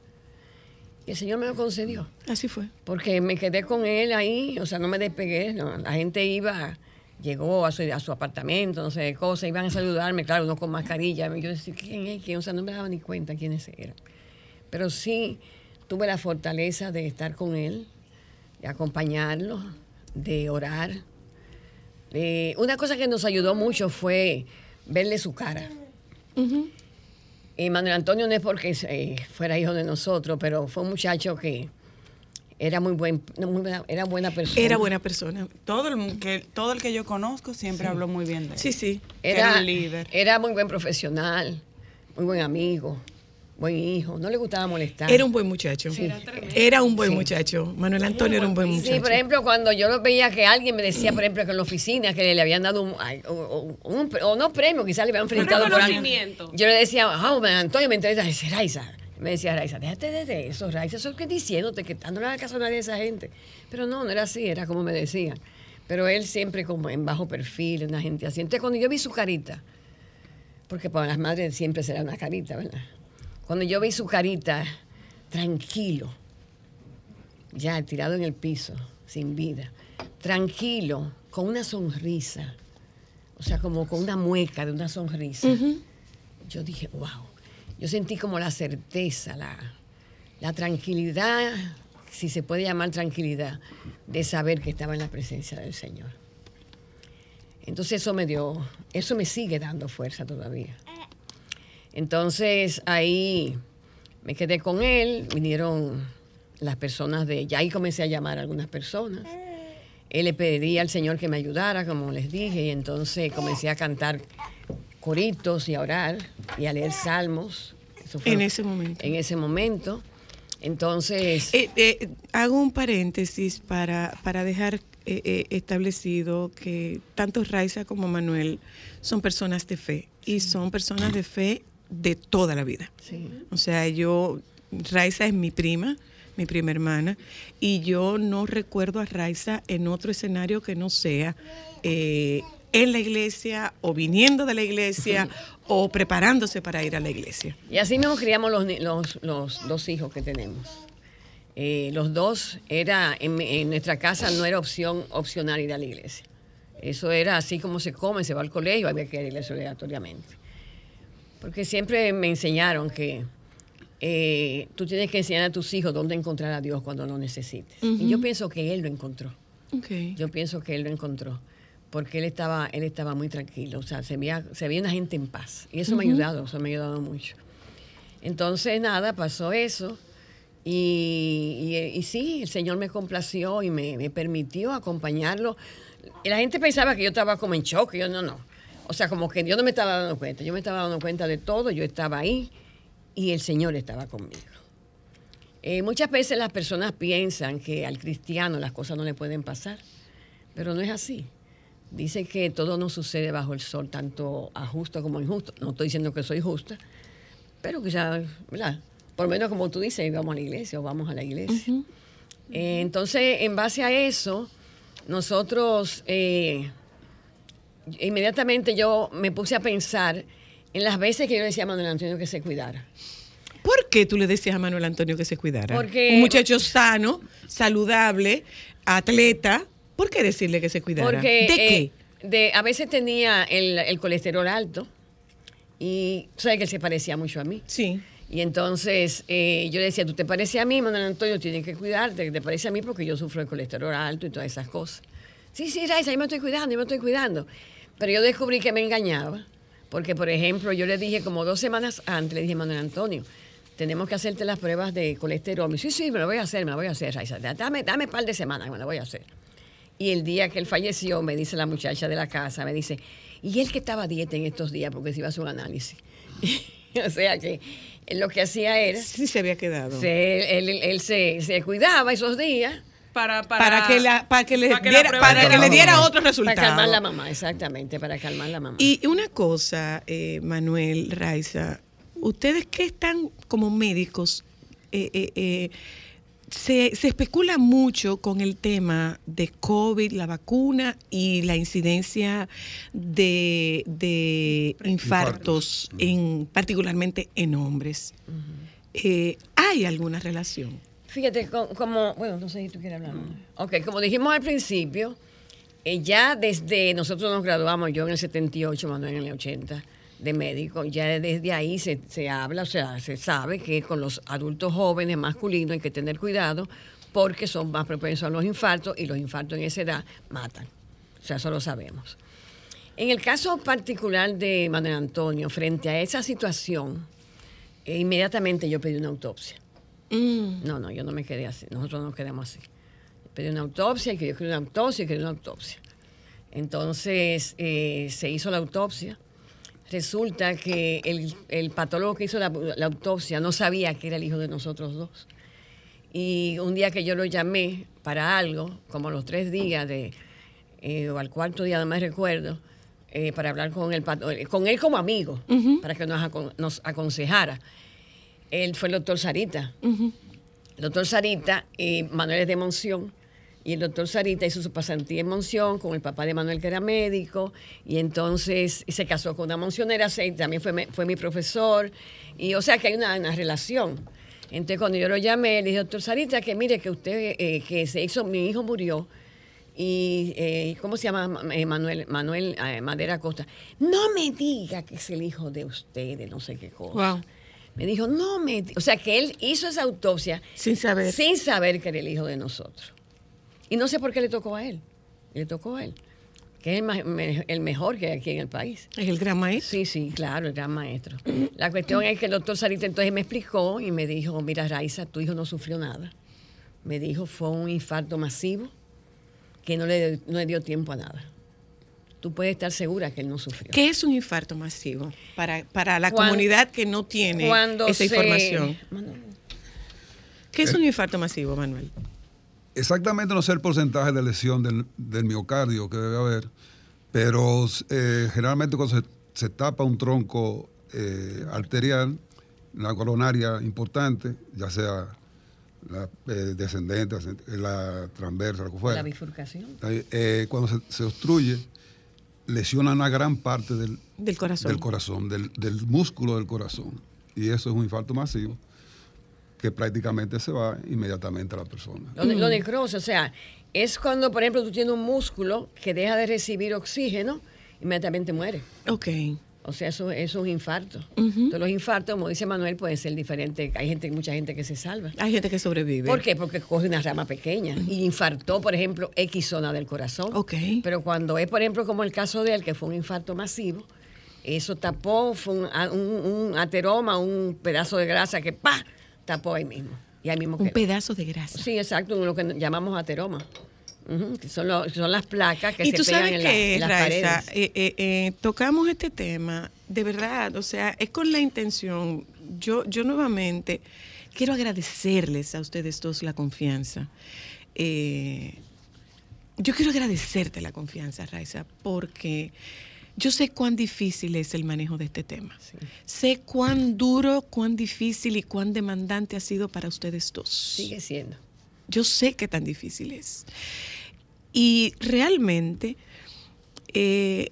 Y el Señor me lo concedió. Así fue. Porque me quedé con él ahí, o sea, no me despegué. no, La gente iba, llegó a su, a su apartamento, no sé qué cosa, iban a saludarme, claro, uno con mascarilla. Yo decía, ¿quién es? ¿Quién? O sea, no me daba ni cuenta quiénes eran. Pero sí tuve la fortaleza de estar con él, de acompañarlo, de orar. Eh, una cosa que nos ayudó mucho fue verle su cara. Y Manuel Antonio no es porque eh, fuera hijo de nosotros, pero fue un muchacho que era muy buen, no, muy buena, era buena persona. Era buena persona. Todo el que, todo el que yo conozco siempre Sí. habló muy bien de él. Sí, sí. Era Era, un líder. era muy buen profesional, muy buen amigo, buen hijo. No le gustaba molestar. Era un buen muchacho. Era un buen Sí. muchacho. Manuel Antonio era un buen muchacho. Sí, por ejemplo, cuando yo lo veía que alguien me decía, por ejemplo, que en la oficina que le habían dado un, o- un pre- o no premio, quizás le habían felicitado por algo. reconocimiento. Yo le decía, ah, oh, Antonio, me interesa. Dice, Raiza. Me decía Raiza, déjate de eso, Raiza, eso es que diciéndote que en la casa de nadie de esa gente. Pero no, no era así, era como me decían. Pero él siempre como en bajo perfil, una gente así. Entonces, cuando yo vi su carita, porque para las madres siempre será una carita, ¿verdad? Cuando yo vi su carita, tranquilo, ya tirado en el piso, sin vida, tranquilo, con una sonrisa, o sea, como con una mueca de una sonrisa. Yo dije, wow. Yo sentí como la certeza, la, la tranquilidad, si se puede llamar tranquilidad, de saber que estaba en la presencia del Señor. Entonces eso me dio, eso me sigue dando fuerza todavía. Entonces ahí me quedé con él, vinieron las personas de, ya ahí comencé a llamar a algunas personas. Él le pedía al Señor que me ayudara, como les dije, y entonces comencé a cantar coritos y a orar y a leer salmos. Eso fue En ese momento. En ese momento. Entonces, Eh, eh, hago un paréntesis para, para dejar eh, eh, establecido que tanto Raiza como Manuel son personas de fe y son personas de fe de toda la vida. O sea, yo, Raiza es mi prima, mi prima hermana, y yo no recuerdo a Raiza en otro escenario que no sea en la iglesia o viniendo de la iglesia o preparándose para ir a la iglesia. Y así mismo criamos los, los, los dos hijos que tenemos. Eh, los dos era, en, nuestra casa no era opción opcional ir a la iglesia. Eso era así como se come, se va al colegio, había que ir a la iglesia obligatoriamente. Porque siempre me enseñaron que eh, tú tienes que enseñar a tus hijos dónde encontrar a Dios cuando lo necesites. Y yo pienso que él lo encontró. Okay. Yo pienso que él lo encontró. Porque él estaba, él estaba muy tranquilo. O sea, se veía, se veía una gente en paz. Y eso me ha ayudado, eso me ha ayudado mucho. Entonces, nada, pasó eso. Y, y- y sí, el Señor me complació y me, me permitió acompañarlo. La gente pensaba que yo estaba como en shock. y Yo no, no. O sea, como que yo no me estaba dando cuenta. Yo me estaba dando cuenta de todo. Yo estaba ahí y el Señor estaba conmigo. Eh, muchas veces las personas piensan que al cristiano las cosas no le pueden pasar, pero no es así. Dice que todo no sucede bajo el sol, tanto a justo como a injusto. No estoy diciendo que soy justa, pero ya, ¿verdad? Por lo menos como tú dices, vamos a la iglesia o vamos a la iglesia. Eh, entonces, en base a eso, nosotros eh, inmediatamente yo me puse a pensar en las veces que yo le decía a Manuel Antonio que se cuidara. ¿Por qué tú le decías a Manuel Antonio que se cuidara? Porque- Un muchacho sano, saludable, atleta. ¿Por qué decirle que se cuidara? Porque ¿De qué? eh, de, a veces tenía el, el colesterol alto y tú sabes que él se parecía mucho a mí. Sí. Y entonces eh, yo le decía, tú te pareces a mí, Manuel Antonio, tienes que cuidarte, te parece a mí porque yo sufro de colesterol alto y todas esas cosas. Sí, sí, Raiza, yo me estoy cuidando, yo me estoy cuidando. Pero yo descubrí que me engañaba, porque por ejemplo yo le dije como dos semanas antes, le dije, Manuel Antonio, tenemos que hacerte las pruebas de colesterol. Me dice, sí, sí, me lo voy a hacer, me lo voy a hacer, Raiza. Dame, dame un par de semanas, me lo voy a hacer. Y el día que él falleció, me dice la muchacha de la casa, me dice, y él que estaba a dieta en estos días porque se iba a hacer un análisis. (laughs) o sea que él lo que hacía era... Sí se había quedado. se- él, él- él se, se cuidaba esos días. Para, Para que la- para que le para diera- prueba para que le diera mamá. otro resultado. Para calmar la mamá, exactamente, para calmar la mamá. Y una cosa, eh, Manuel, Raiza, ustedes que están como médicos, eh, eh, eh, se, se especula mucho con el tema de COVID, la vacuna y la incidencia de, de infartos, en, particularmente en hombres. Eh, ¿Hay alguna relación? Fíjate, co- como, bueno, no sé si tú quieres hablar. Manuel. Ok, como dijimos al principio, eh, ya desde nosotros nos graduamos, yo en el 78, Manuel en el 80, de médico, ya desde ahí se, se habla, o sea, se sabe que con los adultos jóvenes masculinos hay que tener cuidado porque son más propensos a los infartos y los infartos en esa edad matan. O sea, eso lo sabemos. En el caso particular de Manuel Antonio, frente a esa situación, eh, inmediatamente yo pedí una autopsia. No, no, yo no me quedé así. Nosotros no nos quedamos así. Pedí una autopsia y que yo quería una autopsia y quería una autopsia. Entonces eh, se hizo la autopsia. Resulta que el, el patólogo que hizo la, la autopsia no sabía que era el hijo de nosotros dos. Y un día que yo lo llamé para algo, como los tres días de, eh, o al cuarto día, no me recuerdo, eh, para hablar con el eh, con él como amigo, para que nos aconsejara. Él fue el doctor Sarita. El doctor Sarita, eh, Manuel es de Monción, y el doctor Sarita hizo su pasantía en Monción con el papá de Manuel, que era médico, y entonces y se casó con una moncionera, también fue, fue mi profesor, y o sea que hay una, una relación. Entonces cuando yo lo llamé, le dije, doctor Sarita, que mire que usted, eh, que se hizo, mi hijo murió, y eh, ¿cómo se llama eh, Manuel? Manuel eh, Madera Costa. No me diga que es el hijo de usted, de no sé qué cosa. Wow. Me dijo, no, me... O sea, que él hizo esa autopsia sin saber. Sin saber que era el hijo de nosotros. Y no sé por qué le tocó a él. Le tocó a él. Que es el, el mejor que hay aquí en el país. ¿Es el gran maestro? Sí, sí, claro, el gran maestro. La cuestión es que el doctor Sarita entonces me explicó y me dijo, mira, Raiza, tu hijo no sufrió nada. Me dijo, fue un infarto masivo que no le, no le dio tiempo a nada. Tú puedes estar segura que él no sufrió. ¿Qué es un infarto masivo para, para la comunidad que no tiene esa se- información? ¿Qué es un infarto masivo, Manuel? Exactamente no sé el porcentaje de lesión del, del miocardio que debe haber, pero eh, generalmente cuando se, se tapa un tronco eh, arterial, la coronaria importante, ya sea la eh, descendente, la transversa, lo que fuera, La bifurcación. eh, cuando se, se obstruye, lesiona una gran parte del, Del corazón. del corazón, del, del músculo del corazón. Y eso es un infarto masivo que prácticamente se va inmediatamente a la persona. Lo, lo necrosis, o sea, es cuando, por ejemplo, tú tienes un músculo que deja de recibir oxígeno, inmediatamente muere. Ok. O sea, eso, eso es un infarto. Entonces, los infartos, como dice Manuel, pueden ser diferentes. Hay gente, mucha gente que se salva. Hay gente que sobrevive. ¿Por qué? Porque coge una rama pequeña y infartó, por ejemplo, X zona del corazón. Ok. Pero cuando es, por ejemplo, como el caso de él, que fue un infarto masivo, eso tapó, fue un- un ateroma, un pedazo de grasa que ¡pa! Tapó ahí mismo. Y ahí mismo Un quedó. pedazo de grasa. Sí, exacto, lo que llamamos ateroma. Que son, lo- son las placas que y se tú pegan sabes en, la- que, en las Raiza, paredes. eh, eh, eh, tocamos este tema, de verdad, o sea, es con la intención, yo, yo nuevamente quiero agradecerles a ustedes dos la confianza. Yo quiero agradecerte la confianza, Raiza, porque yo sé cuán difícil es el manejo de este tema. Sé cuán duro, cuán difícil y cuán demandante ha sido para ustedes dos. Sigue siendo. Yo sé que tan difícil es. Y realmente, eh,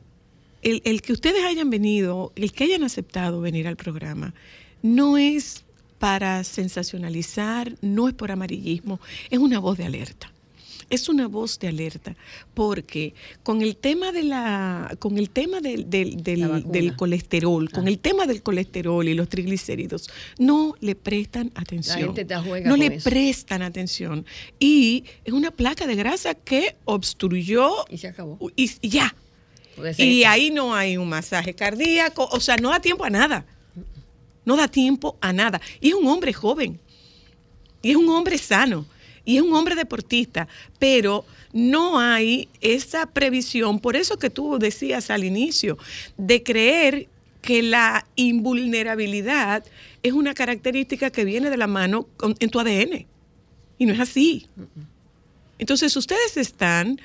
el, el que ustedes hayan venido, el que hayan aceptado venir al programa, no es para sensacionalizar, no es por amarillismo, es una voz de alerta. Es una voz de alerta porque con el tema de la, con el tema del, del- del- La vacuna. del colesterol, con el tema del colesterol y los triglicéridos, no le prestan atención. gente te juega no le eso. prestan atención. Y es una placa de grasa que obstruyó Y se acabó. y, y ya. Y ahí no hay un masaje cardíaco, o sea, no da tiempo a nada. No da tiempo a nada. Y es un hombre joven. Y es un hombre sano. Y es un hombre deportista. Pero no hay esa previsión, por eso que tú decías al inicio, de creer que la invulnerabilidad es una característica que viene de la mano en tu ADN. Y no es así. Entonces ustedes están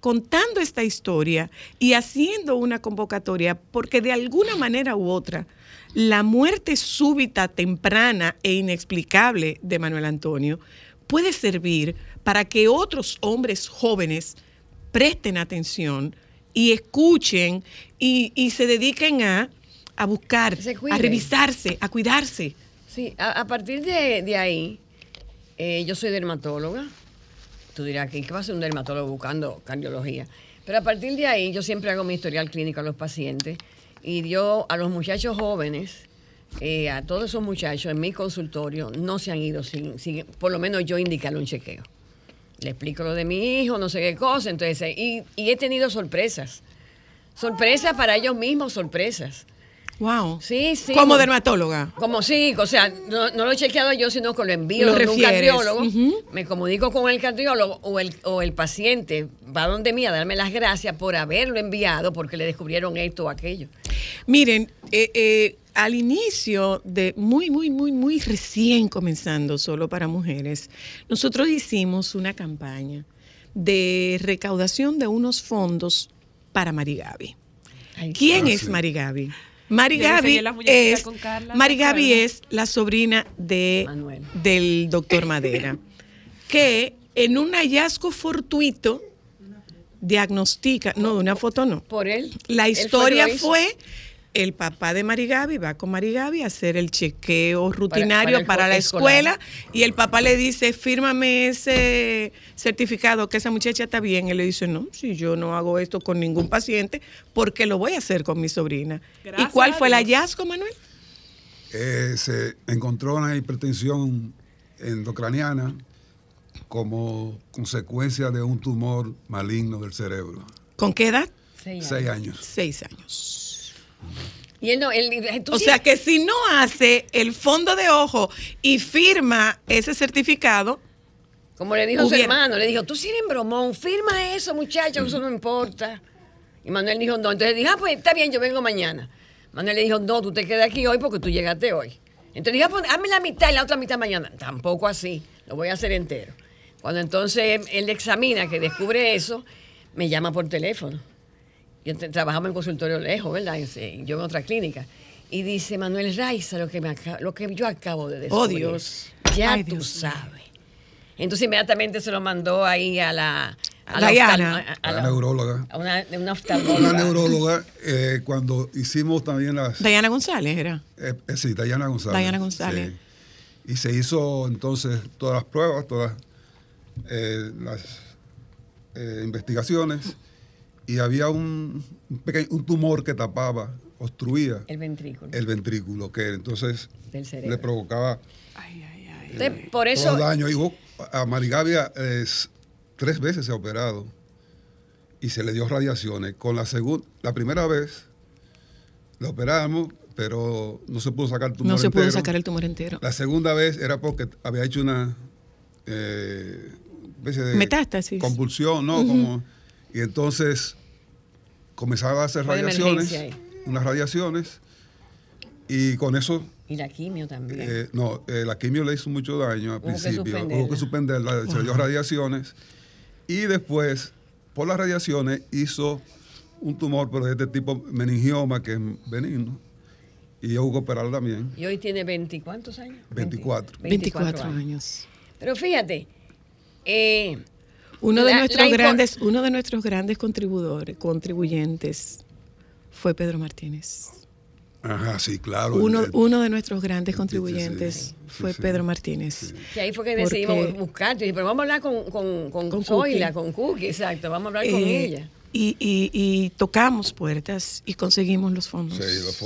contando esta historia y haciendo una convocatoria porque de alguna manera u otra la muerte súbita, temprana e inexplicable de Manuel Antonio puede servir para que otros hombres jóvenes presten atención y escuchen y, y se dediquen a, a buscar, a revisarse, a cuidarse. Sí, a, a partir de, de ahí, eh, yo soy dermatóloga. Tú dirás, ¿qué, ¿qué va a hacer un dermatólogo buscando cardiología? Pero a partir de ahí, yo siempre hago mi historial clínico a los pacientes y yo a los muchachos jóvenes, eh, a todos esos muchachos en mi consultorio, no se han ido sin, sin por lo menos yo indicarle un chequeo. Le explico lo de mi hijo, no sé qué cosa, entonces, y, y he tenido sorpresas. Sorpresas para ellos mismos, sorpresas. Wow. Sí, sí. Como dermatóloga. como sí, o sea, no, no lo he chequeado yo, sino que lo envío Lo donde un cardiólogo. Me comunico con el cardiólogo o el, o el paciente va donde mí a darme las gracias por haberlo enviado porque le descubrieron esto o aquello. Miren, eh, eh, al inicio de muy, muy, muy, muy recién comenzando solo para mujeres, nosotros hicimos una campaña de recaudación de unos fondos para Marigaby. ¿Quién Ah, es sí. Marigaby? Marigaby es, Marigaby ¿te es la sobrina de, del doctor Madera, que en un hallazgo fortuito diagnostica, no, una foto no. Por él. La Él fue historia que lo hizo. fue, el papá de Marigaby va con Marigaby a hacer el chequeo rutinario para la escolar. escuela y el papá le dice, fírmame ese certificado que esa muchacha está bien. Él le dice, no, si yo no hago esto con ningún paciente, porque lo voy a hacer con mi sobrina. ¿Y cuál fue el hallazgo, Manuel? eh, se encontró una hipertensión endocraniana como consecuencia de un tumor maligno del cerebro. ¿Con qué edad? Seis años. Seis años. Y él no, él, O sí- sea que si no hace el fondo de ojo y firma ese certificado, Como le dijo su hermano, le dijo, tú sí eres bromón, firma eso, muchacho, eso no importa. Y Manuel dijo, no. Entonces dije, ah, pues está bien, yo vengo mañana. Manuel le dijo, no, tú te quedas aquí hoy porque tú llegaste hoy. Entonces dije, ah, pues hazme la mitad y la otra mitad mañana. Tampoco así, lo voy a hacer entero. Cuando entonces él examina, que descubre eso, me llama por teléfono. Yo te- trabajamos en consultorio lejos, ¿verdad? En- en- Yo en otra clínica. Y dice, Manuel Raiza, lo que, me lo que yo acabo de Oh, descubrir. Dios. Ya Ay, tú Dios sabes. Entonces inmediatamente se lo mandó ahí a la... A la, Diana. a- A a la la- neuróloga. a una, una Una oftalmóloga. neuróloga, eh, cuando hicimos también las... Diana González era. Eh, eh, sí, Dayana González. Diana González. Sí. Y se hizo entonces todas las pruebas, todas eh, las eh, investigaciones, y había un, un pequeño, un tumor que tapaba, obstruía El ventrículo. el ventrículo, que entonces Del cerebro. le provocaba Entonces, por todo eso... daño. Y a Marigavia es, tres veces se ha operado y se le dio radiaciones. Con la segunda, la primera vez la operamos, pero no se pudo sacar el tumor No se pudo entero. sacar el tumor entero. La segunda vez era porque había hecho una eh, especie de Metástasis. convulsión, ¿no? Como, y entonces comenzaba a hacer Fue radiaciones, unas radiaciones, y con eso, Y la quimio también. eh, no, eh, la quimio le hizo mucho daño al Hubo que principio, suspenderla. hubo que suspenderla, se le dio radiaciones, y después, por las radiaciones, hizo un tumor, pero de este tipo meningioma, que es benigno, y hubo que operarlo también. Y hoy tiene 20, ¿cuántos años? 24. 24 años. Pero fíjate, eh, Uno de la- nuestros la grandes, uno de nuestros grandes contribuidores, contribuyentes fue Pedro Martínez. Ajá, sí, claro. Uno, el- uno de nuestros grandes contribuyentes fue Pedro Martínez. que ahí fue que Porque, decidimos buscarte. Dije, pero vamos a hablar con, con, con, Con Zoila, Cookie. con Cookie, exacto. Vamos a hablar con eh, ella. Y, y- y tocamos puertas y conseguimos los fondos.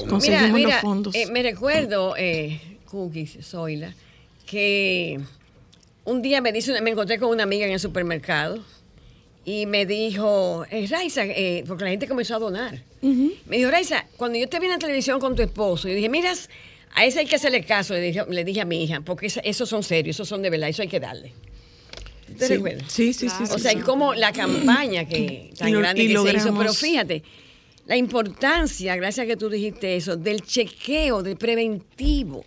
Conseguimos Mira, mira, los fondos. eh, me recuerdo, eh, Cookie, Zoila, que un día me dice, me encontré con una amiga en el supermercado y me dijo, eh, Raiza, eh, porque la gente comenzó a donar. Me dijo, Raiza, cuando yo te vi en la televisión con tu esposo, yo dije, miras, a ese hay que hacerle caso, le dije, le dije a mi hija, porque esos son serios, esos son de verdad, eso hay que darle. ¿Te Sí, recuerdas? sí, sí, sí, O sí, sea, sí. y como la campaña que (clears throat) tan lo- grande y que se hizo, logramos- pero fíjate, la importancia, gracias a que tú dijiste eso, del chequeo, del preventivo.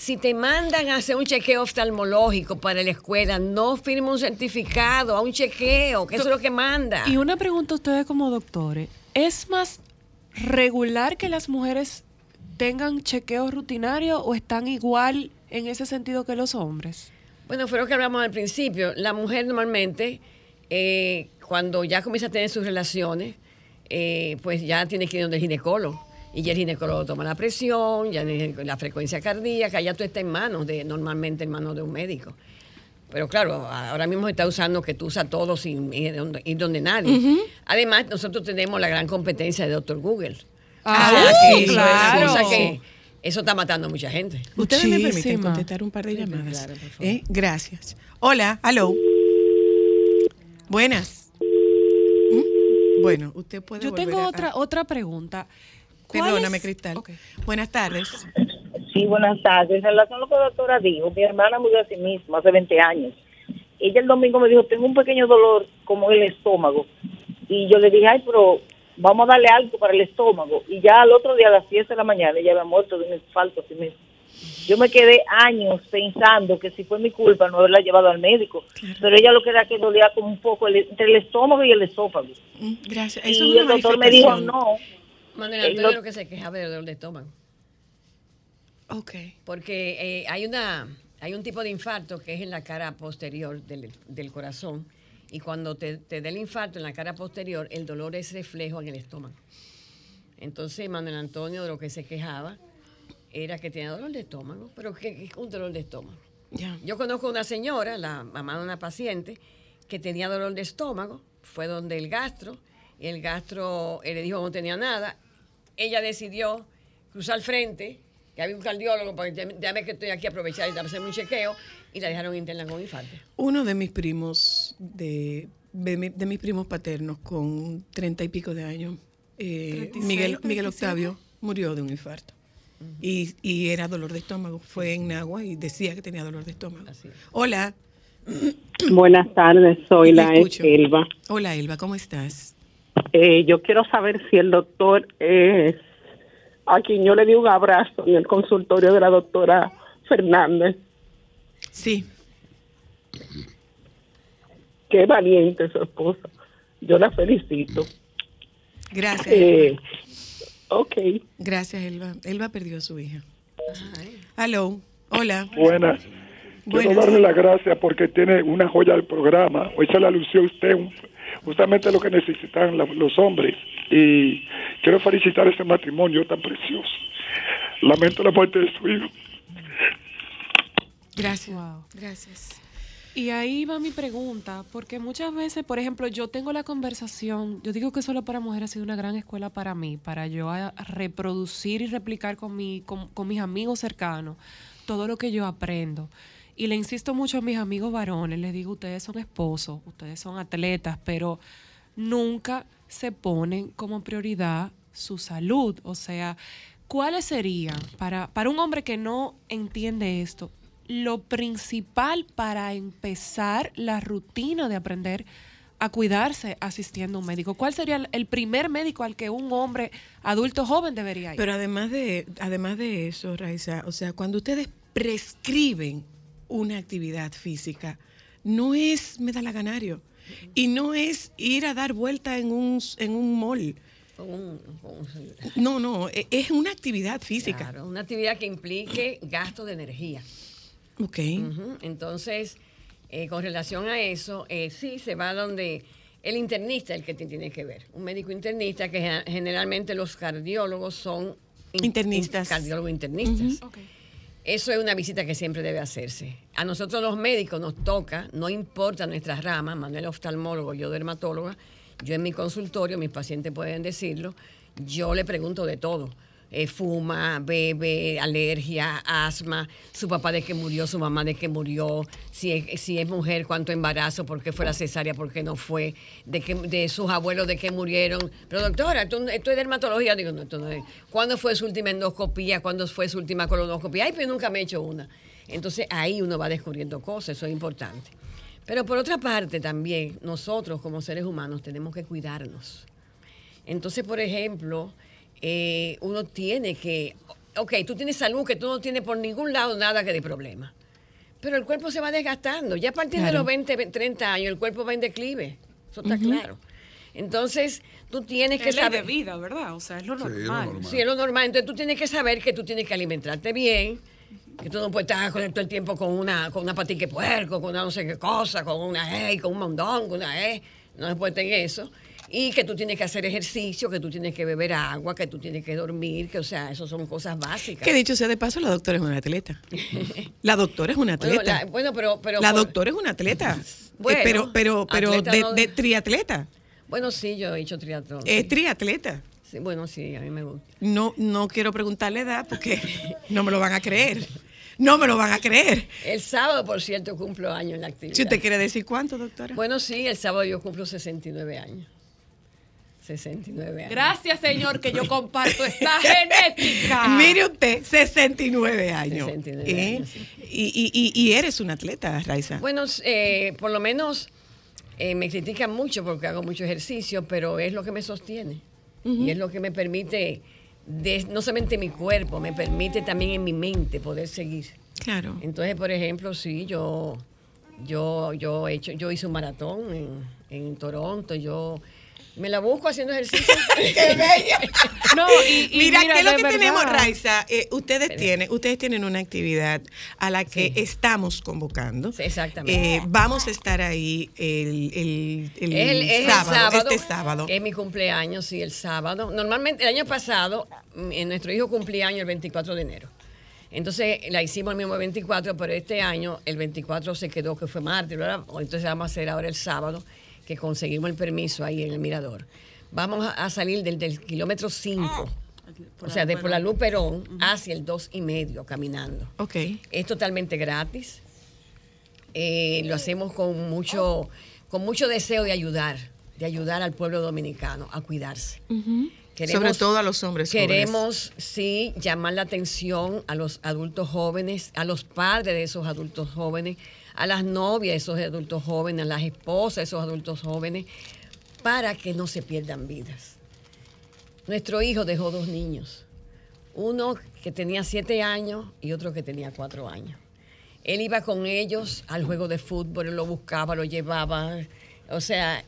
Si te mandan a hacer un chequeo oftalmológico para la escuela, no firma un certificado, a un chequeo, que eso es lo que manda. Y una pregunta a ustedes como doctores. ¿Es más regular que las mujeres tengan chequeos rutinarios o están igual en ese sentido que los hombres? Bueno, fue lo que hablamos al principio. La mujer normalmente, eh, cuando ya comienza a tener sus relaciones, eh, pues ya tiene que ir donde el ginecólogo. Y ya el ginecólogo toma la presión, ya la frecuencia cardíaca, ya tú estás en manos de, normalmente en manos de un médico. Pero claro, ahora mismo se está usando que tú usas todo sin ir donde, ir donde nadie. Además, nosotros tenemos la gran competencia de Doctor Google. Ah, O sea, sí, claro. cosa que eso está matando a mucha gente. Ustedes me permiten contestar un par de llamadas. claro, por favor. ¿Eh? Gracias. Hola, aló. Buenas. ¿Mm? Bueno, usted puede Yo volver tengo a- otra, otra pregunta. ¿Cuál Perdóname, es- Cristal. Buenas tardes. Sí, buenas tardes. En relación a lo que la doctora dijo, mi hermana murió a sí misma hace 20 años. Ella el domingo me dijo, tengo un pequeño dolor como el estómago. Y yo le dije, ay, pero vamos a darle algo para el estómago. Y ya al otro día, a las 10 de la mañana, ella había muerto de un infarto a sí misma. Yo me quedé años pensando que si fue mi culpa no haberla llevado al médico. Pero ella lo que era que dolía como un poco el- entre el estómago y el esófago. Mm, Gracias. Y Eso el doctor me dijo, no. Manuel Antonio lo- lo que se quejaba del dolor de estómago. Ok. Porque eh, hay una hay un tipo de infarto que es en la cara posterior del, del corazón y cuando te, te da el infarto en la cara posterior, el dolor es reflejo en el estómago. Entonces Manuel Antonio de lo que se quejaba era que tenía dolor de estómago, pero ¿qué es un dolor de estómago? Ya. Yo conozco una señora, la mamá de una paciente, que tenía dolor de estómago, fue donde el gastro, el gastro eh, le dijo que no tenía nada. Ella decidió cruzar al frente que había un cardiólogo, porque ya, ya ves que estoy aquí a aprovechar y hacerme un chequeo, y la dejaron interna con infarto. Uno de mis primos, de, de, mi- de mis primos paternos, con treinta y pico de años, eh, 36, Miguel, Miguel 37. Octavio, murió de un infarto. Y, y era dolor de estómago. Fue en Nagua y decía que tenía dolor de estómago. Hola. Buenas tardes, soy la. Elba. Hola, Elba, ¿cómo estás? Eh, yo quiero saber si el doctor es a quien yo le di un abrazo en el consultorio de la doctora Fernández. Sí. Qué valiente su esposa. Yo la felicito. Gracias. Eh, ok. Gracias, Elba. Elba perdió a su hija. Hello. Hola. Buenas. Quiero Buenas. darle las gracias porque tiene una joya del programa. Hoy se la lució usted un- justamente lo que necesitan la- los hombres. Y quiero felicitar ese matrimonio tan precioso. Lamento la muerte de su hijo. Gracias. Gracias. Y ahí va mi pregunta, porque muchas veces, por ejemplo, yo tengo la conversación, yo digo que solo para mujeres ha sido una gran escuela para mí, para yo a- reproducir y replicar con, mi, con, con mis amigos cercanos todo lo que yo aprendo. Y le insisto mucho a mis amigos varones, les digo, ustedes son esposos, ustedes son atletas, pero nunca se ponen como prioridad su salud. O sea, ¿cuáles serían para, para un hombre que no entiende esto? Lo principal para empezar la rutina de aprender a cuidarse asistiendo a un médico. ¿Cuál sería el- primer médico al que un hombre adulto joven debería ir? Pero además de, además de eso, Raiza, o sea, cuando ustedes prescriben una actividad física, no es medalaganario y no es ir a dar vuelta en un, en un mall. No, no, e- es una actividad física. Claro, una actividad que implique gasto de energía. Ok. Entonces, eh, con relación a eso, eh, sí se va donde el internista el que te tiene que ver. Un médico internista, que gen- generalmente los cardiólogos son in- Internistas. in- cardiólogos internistas. Eso es una visita que siempre debe hacerse. A nosotros los médicos nos toca, no importa nuestras ramas, Manuel oftalmólogo, yo dermatóloga, yo en mi consultorio, mis pacientes pueden decirlo, yo le pregunto de todo. Eh, fuma, bebe, alergia, asma, su papá de que murió, su mamá de que murió, si es, mujer, cuánto embarazo, por qué fue la cesárea, por qué no fue, de, que, de sus abuelos de qué murieron. Pero doctora, esto, esto es dermatología. Digo, no, esto no es. ¿Cuándo fue su última endoscopía? ¿Cuándo fue su última colonoscopía? Ay, pero nunca me he hecho una. Entonces ahí uno va descubriendo cosas, eso es importante. Pero por otra parte también, nosotros como seres humanos tenemos que cuidarnos. Entonces, por ejemplo, eh, uno tiene que, ok, tú tienes salud que tú no tienes por ningún lado nada que de problema. Pero el cuerpo se va desgastando. Ya a partir de los 20, 30 años, el cuerpo va en declive. Eso está claro. Entonces, tú tienes que Es ley de saber. vida, ¿verdad? O sea, es lo normal. Sí, es lo normal. Entonces tú tienes que saber que tú tienes que alimentarte bien, que tú no puedes estar con todo el tiempo con una, con una patica de puerco, con una no sé qué cosa, con una E, con un mondón, con una E. No se puede tener eso. Y que tú tienes que hacer ejercicio, que tú tienes que beber agua, que tú tienes que dormir, que o sea, eso son cosas básicas. Que dicho sea de paso, la doctora es una atleta. (laughs) La doctora es una Bueno, atleta. la- bueno, pero, pero la por- doctora es una atleta. Eh, (laughs) Bueno, pero pero, pero de, no- de triatleta. Bueno, sí, yo he hecho triatlón. Es triatleta. Sí, bueno, sí, a mí me gusta. No, no quiero preguntarle edad porque no me lo van a creer. No me lo van a creer. (laughs) El sábado, por cierto, cumplo años en la actividad. Si usted quiere decir cuánto, doctora. Bueno, sí, el sábado yo cumplo 69 años. 69 años. Gracias, señor, que yo comparto esta (laughs) genética. Mire usted, 69 años. 69 ¿eh? años, sí. y, y- y- y eres una atleta, Raiza. Bueno, eh, por lo menos eh, me critican mucho porque hago mucho ejercicio, pero es lo que me sostiene. Y es lo que me permite, de- no solamente mi cuerpo, me permite también en mi mente poder seguir. Claro. Entonces, por ejemplo, sí, yo, yo, yo, he hecho, yo hice un maratón en, en Toronto, yo me la busco haciendo ejercicio. (laughs) ¡Qué bella! No, y, y Mira, mira, ¿qué es lo que verdad. tenemos, Raiza? Eh, ustedes, tienen, ustedes tienen una actividad a la que estamos convocando. exactamente. Eh, vamos a estar ahí el, el- el El- es el sábado, este sábado. Es mi cumpleaños, sí, el sábado. Normalmente, el año pasado, mm, eh, nuestro hijo cumplía año el 24 de enero. Entonces la hicimos el mismo 24, pero este año el 24 se quedó que fue martes, ¿verdad? Entonces vamos a hacer ahora el sábado, que conseguimos el permiso ahí en el mirador. Vamos a, a salir del, del kilómetro 5 o sea, de por la Luz Perón hacia el dos y medio caminando. Ok. Es totalmente gratis. Eh, lo hacemos con mucho, con mucho deseo de ayudar, de ayudar al pueblo dominicano a cuidarse. Sobre todo a los hombres jóvenes. Queremos, sí, llamar la atención a los adultos jóvenes, a los padres de esos adultos jóvenes, a las novias de esos adultos jóvenes, a las esposas de esos adultos jóvenes, para que no se pierdan vidas. Nuestro hijo dejó dos niños, uno que tenía siete años y otro que tenía cuatro años. Él iba con ellos al juego de fútbol, él lo buscaba, lo llevaba, o sea,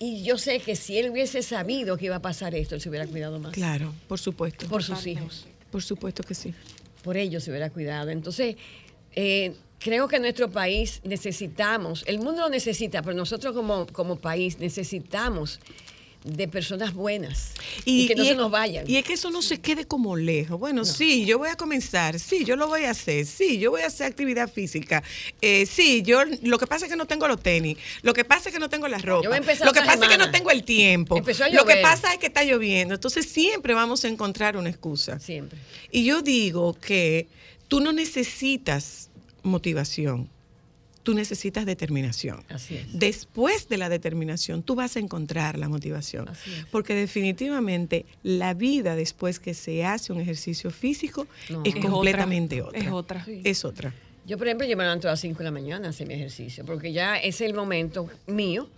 y yo sé que si él hubiese sabido que iba a pasar esto, él se hubiera cuidado más. Claro, por supuesto. Por sus hijos. Por supuesto que sí. Por ellos se hubiera cuidado. Entonces, eh, creo que nuestro país necesitamos, el mundo lo necesita, pero nosotros como, como país necesitamos de personas buenas y, que no se es- nos vayan. Y es que eso no se quede como lejos. Bueno, sí, yo voy a comenzar, sí, yo lo voy a hacer, sí, yo voy a hacer actividad física, eh, sí, yo, lo que pasa es que no tengo los tenis, lo que pasa es que no tengo la ropa, Yo voy a empezar lo que pasa es que no tengo el tiempo, lo que pasa es que está lloviendo, entonces siempre vamos a encontrar una excusa. Siempre. Y yo digo que tú no necesitas motivación, tú necesitas determinación. Así es. Después de la determinación, tú vas a encontrar la motivación. Así es. Porque definitivamente la vida después que se hace un ejercicio físico No. es, Es completamente otra, otra. es otra. Sí. Es otra. Yo, por ejemplo, yo me levanto a las 5 de la mañana a hacer mi ejercicio, porque ya es el momento mío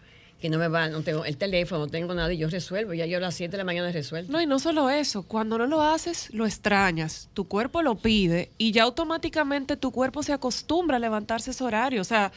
que no me va, no tengo el teléfono, no tengo nada y yo resuelvo. Ya yo a las 7 de la mañana resuelvo. No, y no solo eso, cuando no lo haces, lo extrañas, tu cuerpo lo pide y ya automáticamente tu cuerpo se acostumbra a levantarse ese horario. O sea,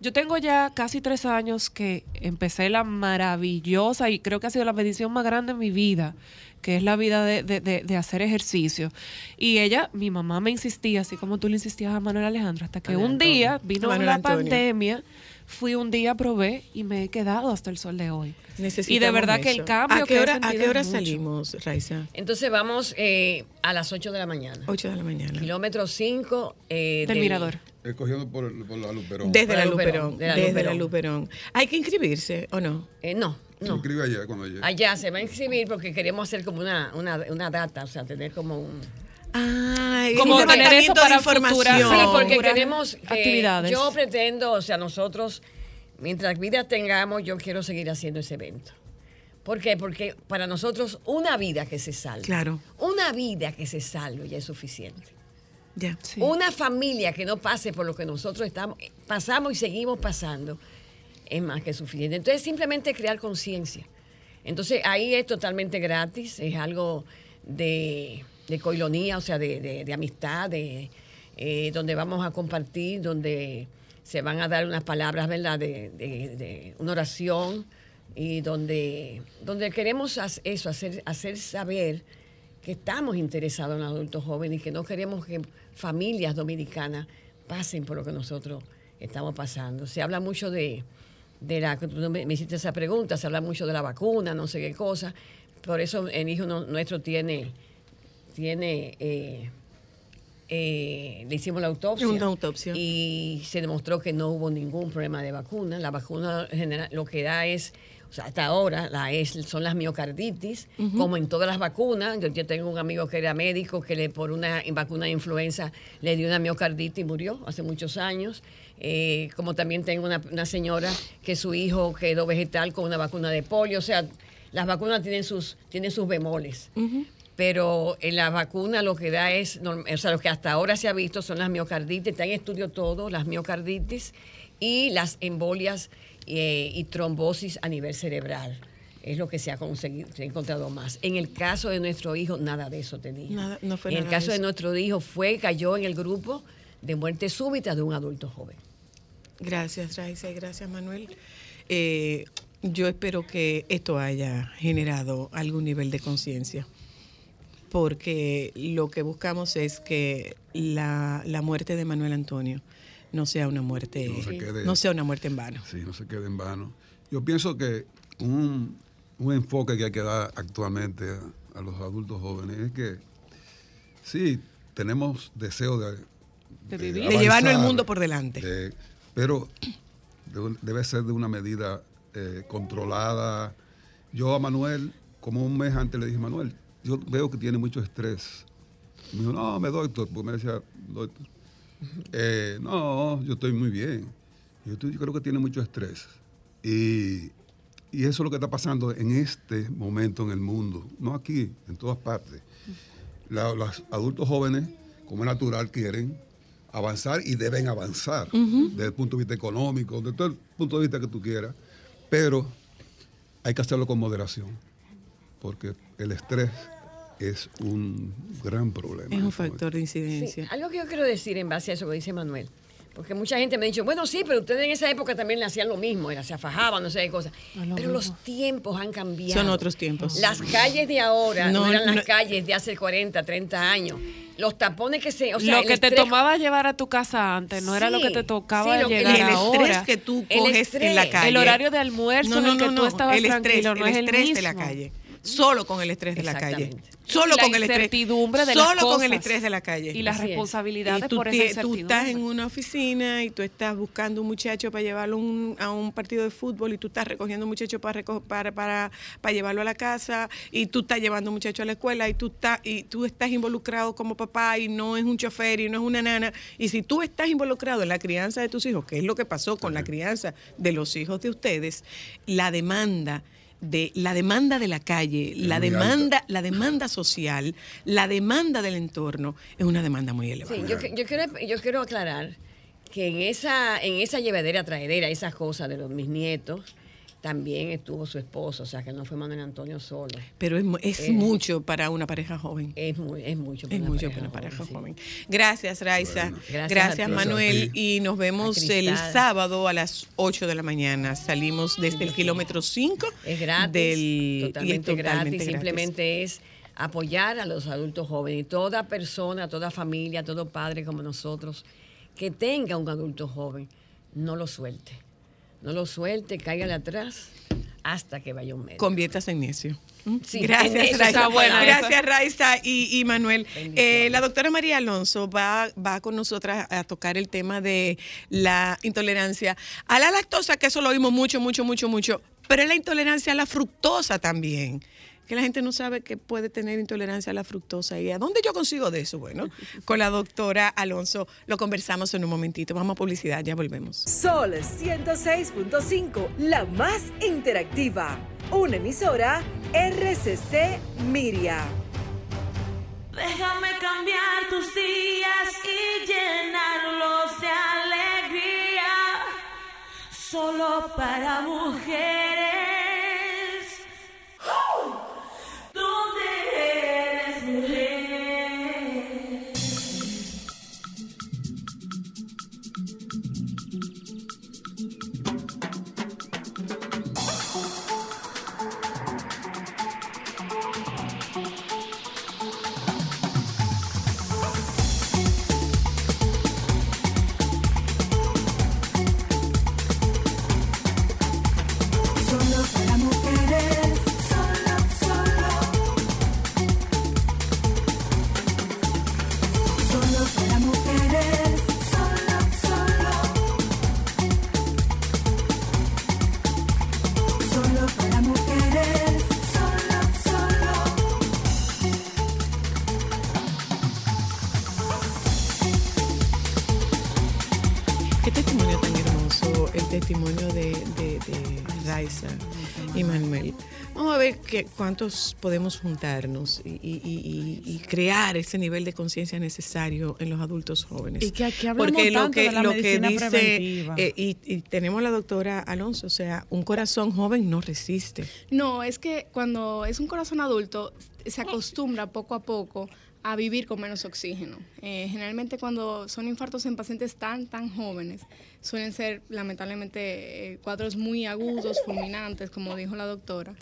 yo tengo ya casi tres años que empecé la maravillosa y creo que ha sido la bendición más grande en mi vida, que es la vida de, de- de- de hacer ejercicio. Y ella, mi mamá me insistía, así como tú le insistías a Manuel Alejandro, hasta que Manuel un Antonio. día vino Manuel la Antonio. pandemia, fui un día, probé y me he quedado hasta el sol de hoy. y de verdad que el cambio ¿A qué que he hora, ¿a sentido qué hora salimos, Raiza? Entonces vamos eh, a las 8 de la mañana. 8 de la mañana. Kilómetro 5 eh, Del Mirador. Escogiendo por, el- por la Luperón. Desde Por la la Luperón. Luperón, de la Desde la Luperón. Luperón. ¿Hay que inscribirse o no? Eh, no, Se no. inscribe allá cuando llegue. Allá se va a inscribir porque queremos hacer como una, una, una data, o sea, tener como un... Como tener eso para información. futuras- Sí, porque queremos que actividades. yo pretendo, o sea, nosotros, mientras vida tengamos, yo quiero seguir haciendo ese evento. ¿Por qué? Porque para nosotros una vida que se salve, Claro. una vida que se salve ya es suficiente. Ya. Una familia que no pase por lo que nosotros estamos, pasamos y seguimos pasando es más que suficiente. Entonces, simplemente crear conciencia. Entonces, ahí es totalmente gratis, es algo de, de coilonía, o sea, de, de- amistad, de, eh, donde vamos a compartir, donde se van a dar unas palabras, ¿verdad?, de, de- una oración y donde, donde queremos eso, hacer, hacer saber que estamos interesados en adultos jóvenes y que no queremos que familias dominicanas pasen por lo que nosotros estamos pasando. Se habla mucho de, de la, me, hiciste esa pregunta, se habla mucho de la vacuna, no sé qué cosa. Por eso el hijo nuestro tiene, tiene eh, eh, le hicimos la autopsia. Una autopsia. Y se demostró que no hubo ningún problema de vacuna. La vacuna general, lo que da es, o sea, hasta ahora la es, son las miocarditis, como en todas las vacunas. Yo, yo tengo un amigo que era médico que le, por una vacuna de influenza le dio una miocarditis y murió hace muchos años. Eh, como también tengo una, una señora que su hijo quedó vegetal con una vacuna de polio. O sea, las vacunas tienen sus, tienen sus bemoles pero en la vacuna lo que da es, o sea, lo que hasta ahora se ha visto son las miocarditis, está en estudio todo, las miocarditis y las embolias eh, y trombosis a nivel cerebral. Es lo que se ha conseguido, se ha encontrado más. En el caso de nuestro hijo, nada de eso tenía. Nada- no fue en el nada caso de eso. nuestro hijo, fue, cayó en el grupo de muerte súbita de un adulto joven. Gracias, Raiza, y gracias, Manuel. Eh, yo espero que esto haya generado algún nivel de conciencia, porque lo que buscamos es que la, la muerte de Manuel Antonio no sea una muerte, No se quede- no sea una muerte en vano. Sí, no se quede en vano. Yo pienso que un, un enfoque que hay que dar actualmente a, a los adultos jóvenes es que sí, tenemos deseo de, De vivir. De llevarnos el mundo por delante. de- pero debe ser de una medida eh, controlada. Yo a Manuel, como un mes antes le dije, Manuel, yo veo que tiene mucho estrés. Me dijo, no, me doy todo, porque me decía, doctor, eh, no, yo estoy muy bien. Yo, "Tú, yo creo que tiene mucho estrés. Y, y eso es lo que está pasando en este momento en el mundo, no aquí, en todas partes. La- los adultos jóvenes, como es natural, quieren avanzar y deben avanzar desde el punto de vista económico, desde todo el punto de vista que tú quieras, pero hay que hacerlo con moderación, porque el estrés es un gran problema. Es un factor de incidencia. Sí, algo que yo quiero decir en base a eso que dice Manuel. Porque mucha gente me ha dicho, bueno, sí, pero ustedes en esa época también le hacían lo mismo, era, se afajaban, no sé qué cosas. Pero los tiempos han cambiado. Son otros tiempos. Las calles de ahora no, No, eran las no- calles de hace 40, 30 años. Los tapones que se... O sea, lo el que te estrés- tomaba llevar a tu casa antes no era lo que te tocaba sí, lo que- llegar el ahora. estrés que tú El coges en la calle. El horario de almuerzo No, en no, el que no, tú estabas el estrés, tranquilo no el es el estrés de la mismo. calle. Solo con el estrés de la calle. Solo la con el estrés. de las Solo con el estrés de la calle. Y las responsabilidades Y tú por esa Tú estás en una oficina y tú estás buscando un muchacho para llevarlo un- a un partido de fútbol y tú estás recogiendo un muchacho para, reco- para, para, para llevarlo a la casa y tú estás llevando un muchacho a la escuela y tú, estás, y tú estás involucrado como papá y no es un chofer y no es una nana. Y si tú estás involucrado en la crianza de tus hijos, que es lo que pasó con la crianza de los hijos de ustedes, la demanda de la demanda de la calle, la demanda, la demanda social, la demanda del entorno es una demanda muy elevada. Sí, yo, yo quiero, yo quiero aclarar que en esa, en esa llevadera, traedera, esas cosas de los, mis nietos, también estuvo su esposo, o sea que no fue Manuel Antonio solo. Pero es, Eh, mucho para una pareja joven. Es, muy, es mucho para Es una mucho pareja para una pareja joven, joven. Gracias, Raiza. Bueno. Gracias Gracias. Manuel. Y nos vemos el sábado a las 8 de la mañana. Salimos desde el kilómetro 5. Es gratis, del, y es totalmente, gratis, totalmente simplemente es apoyar a los adultos jóvenes y toda persona, toda familia, todo padre como nosotros que tenga un adulto joven, no lo suelte. No lo suelte, cáigale atrás hasta que vaya un médico. Conviertas en necio. ¿Mm? Sí, Gracias, Raiza. buena. Gracias, Raiza y, y Manuel. Eh, la doctora María Alonso va, va con nosotras a tocar el tema de la intolerancia a la lactosa, que eso lo oímos mucho, mucho, mucho, mucho, pero es la intolerancia a la fructosa también. Que la gente no sabe que puede tener intolerancia a la fructosa. ¿Y a dónde yo consigo de eso? Bueno, con la doctora Alonso lo conversamos en un momentito. Vamos a publicidad, ya volvemos. Sol 106.5, la más interactiva. Una emisora RCC Miria. Déjame cambiar tus días y llenarlos de alegría. Solo para mujeres. Que, cuántos podemos juntarnos y, y- y- y- y crear ese nivel de conciencia necesario en los adultos jóvenes. Y que aquí hablamos Porque lo que, de la lo que medicina dice, eh, y, y tenemos la doctora Alonso, o sea, un corazón joven no resiste. No, es que cuando es un corazón adulto, se acostumbra poco a poco a vivir con menos oxígeno. Eh, generalmente cuando son infartos en pacientes tan, tan jóvenes, suelen ser lamentablemente eh, cuadros muy agudos, fulminantes, como dijo la doctora.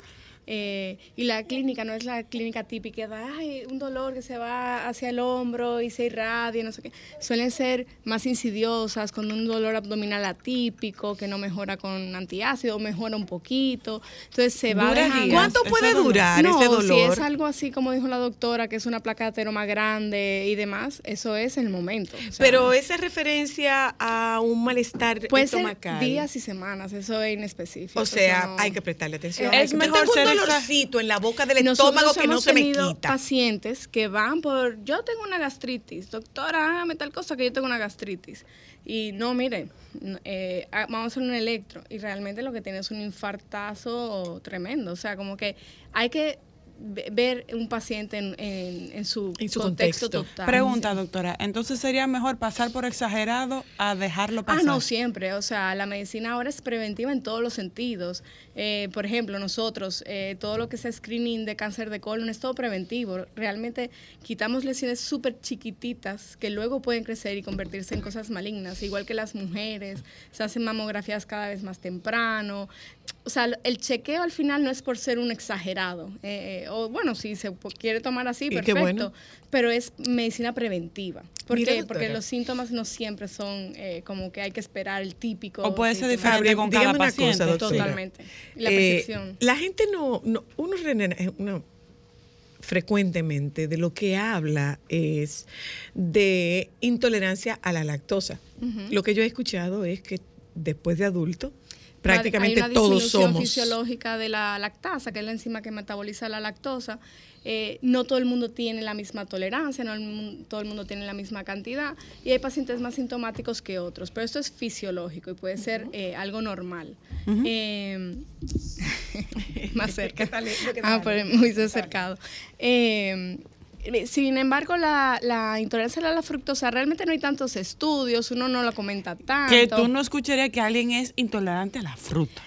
Eh, y la clínica no es la clínica típica de "Ay, un dolor que se va hacia el hombro y se irradia, no sé qué. Suelen ser más insidiosas, con un dolor abdominal atípico que no mejora con antiácido, mejora un poquito. Entonces se va dejando. días. ¿Cuánto Ese puede dolor. durar no, ese Si dolor? es algo así como dijo la doctora, que es una placa de ateroma grande y demás, eso es el momento. O sea, Pero esa referencia a un malestar Puede ser estomacal. días y semanas, eso es inespecífico. O sea, no- hay que prestarle atención. Es mejor ser dolorcito en la boca del estómago que no se me quita. pacientes que van por, yo tengo una gastritis, doctora, hágame tal cosa que yo tengo una gastritis. Y no, mire, n- eh, vamos a hacer un electro. Y realmente lo que tiene es un infartazo tremendo. O sea, como que hay que ver un paciente en, en- en su, contexto, total. Pregunta, doctora. Entonces sería mejor pasar por exagerado a dejarlo Ah, pasar. no, siempre. O sea, la medicina ahora es preventiva en todos los sentidos. Eh, por ejemplo, nosotros, eh, todo lo que es screening de cáncer de colon es todo preventivo. Realmente quitamos lesiones súper chiquititas que luego pueden crecer y convertirse en cosas malignas. Igual que las mujeres, se hacen mamografías cada vez más temprano. O sea, el chequeo al final no es por ser un exagerado. Eh, eh, o bueno, si se quiere tomar así, perfecto. bueno. Pero es medicina preventiva. ¿Por Mira, qué? doctora. Porque los síntomas no siempre son eh, como que hay que esperar el típico. O puede ser diferente con cada una paciente. cosa, doctora. Totalmente. Y la Eh, percepción. la gente no, no uno, eh, uno frecuentemente de lo que habla es de intolerancia a la lactosa. Lo que yo he escuchado es que después de adulto, Hay prácticamente una todos disminución somos. fisiológica de la lactasa, que es la enzima que metaboliza la lactosa. Eh, no todo el mundo tiene la misma tolerancia, no el todo el mundo tiene la misma cantidad y hay pacientes más sintomáticos que otros, pero esto es fisiológico y puede ser eh, algo normal. Eh, (laughs) (laughs) más cerca. Ah, pero muy acercado. Eh, sin embargo, la, la intolerancia a la fructosa realmente no hay tantos estudios, uno no lo comenta tanto. Que tú no escucharías que alguien es intolerante a la fruta.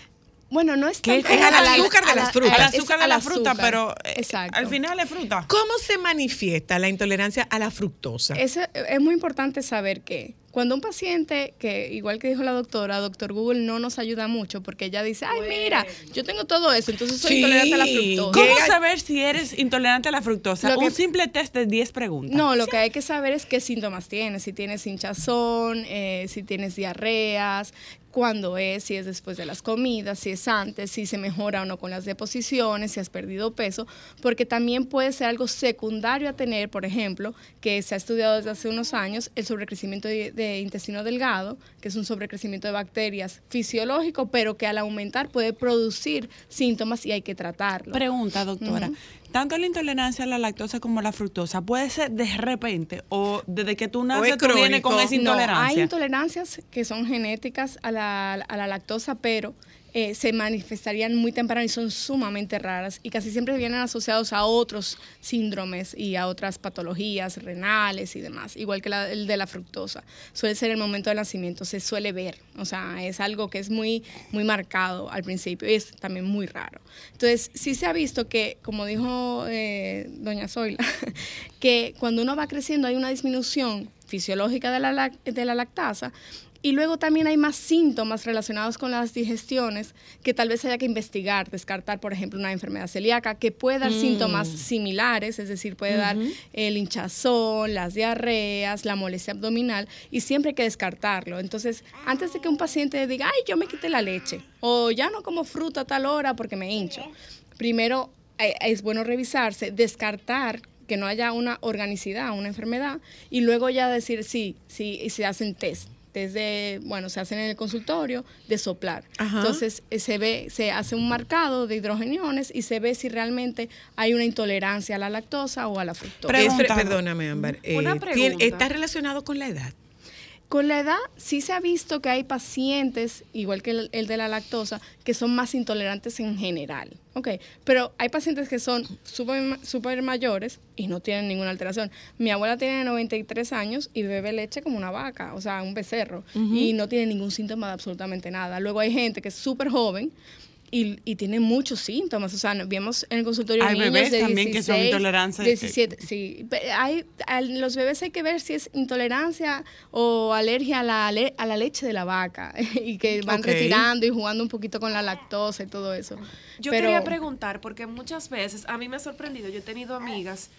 Bueno, no es Que tanto es al a la- azúcar de la- las frutas. la- Al azúcar de la fruta, pero eh, Exacto. al final es fruta. ¿Cómo se manifiesta la intolerancia a la fructosa? Es, es muy importante saber que cuando un paciente, que igual que dijo la doctora, doctor Google no nos ayuda mucho porque ella dice, ay, mira, yo tengo todo eso, entonces soy Sí. intolerante a la fructosa. ¿Cómo saber si eres intolerante a la fructosa? Lo que- Un simple test de 10 preguntas. No, lo que hay que saber es qué síntomas tienes, si tienes hinchazón, eh, si tienes diarreas, cuándo es, si es después de las comidas, si es antes, si se mejora o no con las deposiciones, si has perdido peso, porque también puede ser algo secundario a tener, por ejemplo, que se ha estudiado desde hace unos años, el sobrecrecimiento de, de intestino delgado, que es un sobrecrecimiento de bacterias fisiológico, pero que al aumentar puede producir síntomas y hay que tratarlo. Pregunta, doctora. Tanto la intolerancia a la lactosa como la fructosa puede ser de repente o desde que tú ¿O naces es tú vienes con esa No, hay intolerancia. intolerancias que son genéticas a la, a la lactosa, pero eh, se manifestarían muy temprano y son sumamente raras y casi siempre vienen asociados a otros síndromes y a otras patologías renales y demás, igual que el de la fructosa. Suele ser el momento del nacimiento, se suele ver, o sea, es algo que es muy, muy marcado al principio y es también muy raro. Entonces, sí se ha visto que, como dijo eh, doña Zoila, (laughs) que cuando uno va creciendo hay una disminución fisiológica de la, de la lactasa y luego también hay más síntomas relacionados con las digestiones que tal vez haya que investigar, descartar, por ejemplo, una enfermedad celíaca que puede dar Mm. síntomas similares, es decir, puede dar el hinchazón, las diarreas, la molestia abdominal y siempre hay que descartarlo. Entonces, antes de que un paciente diga, ay, yo me quité la leche o ya no como fruta a tal hora porque me hincho, primero eh, es bueno revisarse, descartar que no haya una organicidad, una enfermedad, y luego ya decir sí, sí, y se hacen test. Test de, bueno, se hacen en el consultorio de soplar. Ajá. Entonces eh, se ve, se hace un marcado de hidrogeniones y se ve si realmente hay una intolerancia a la lactosa o a la fructosa. Perdóname, Ámbar. eh, Una tiene- pregunta. ¿Está relacionado con la edad? Con la edad sí se ha visto que hay pacientes, igual que el, el de la lactosa, que son más intolerantes en general. Ok, pero hay pacientes que son súper súper mayores y no tienen ninguna alteración. Mi abuela tiene 93 años y bebe leche como una vaca, o sea, un becerro, y no tiene ningún síntoma de absolutamente nada. Luego hay gente que es súper joven. Y, y tiene muchos síntomas, o sea, vemos en el consultorio Hay niños bebés de también que son 16, intolerantes. 17, sí. Pe- Hay, a los bebés hay que ver si es intolerancia o alergia a la, a la leche de la vaca (laughs) y que van retirando y jugando un poquito con la lactosa y todo eso. Yo Pero- quería preguntar, porque muchas veces a mí me ha sorprendido, yo he tenido amigas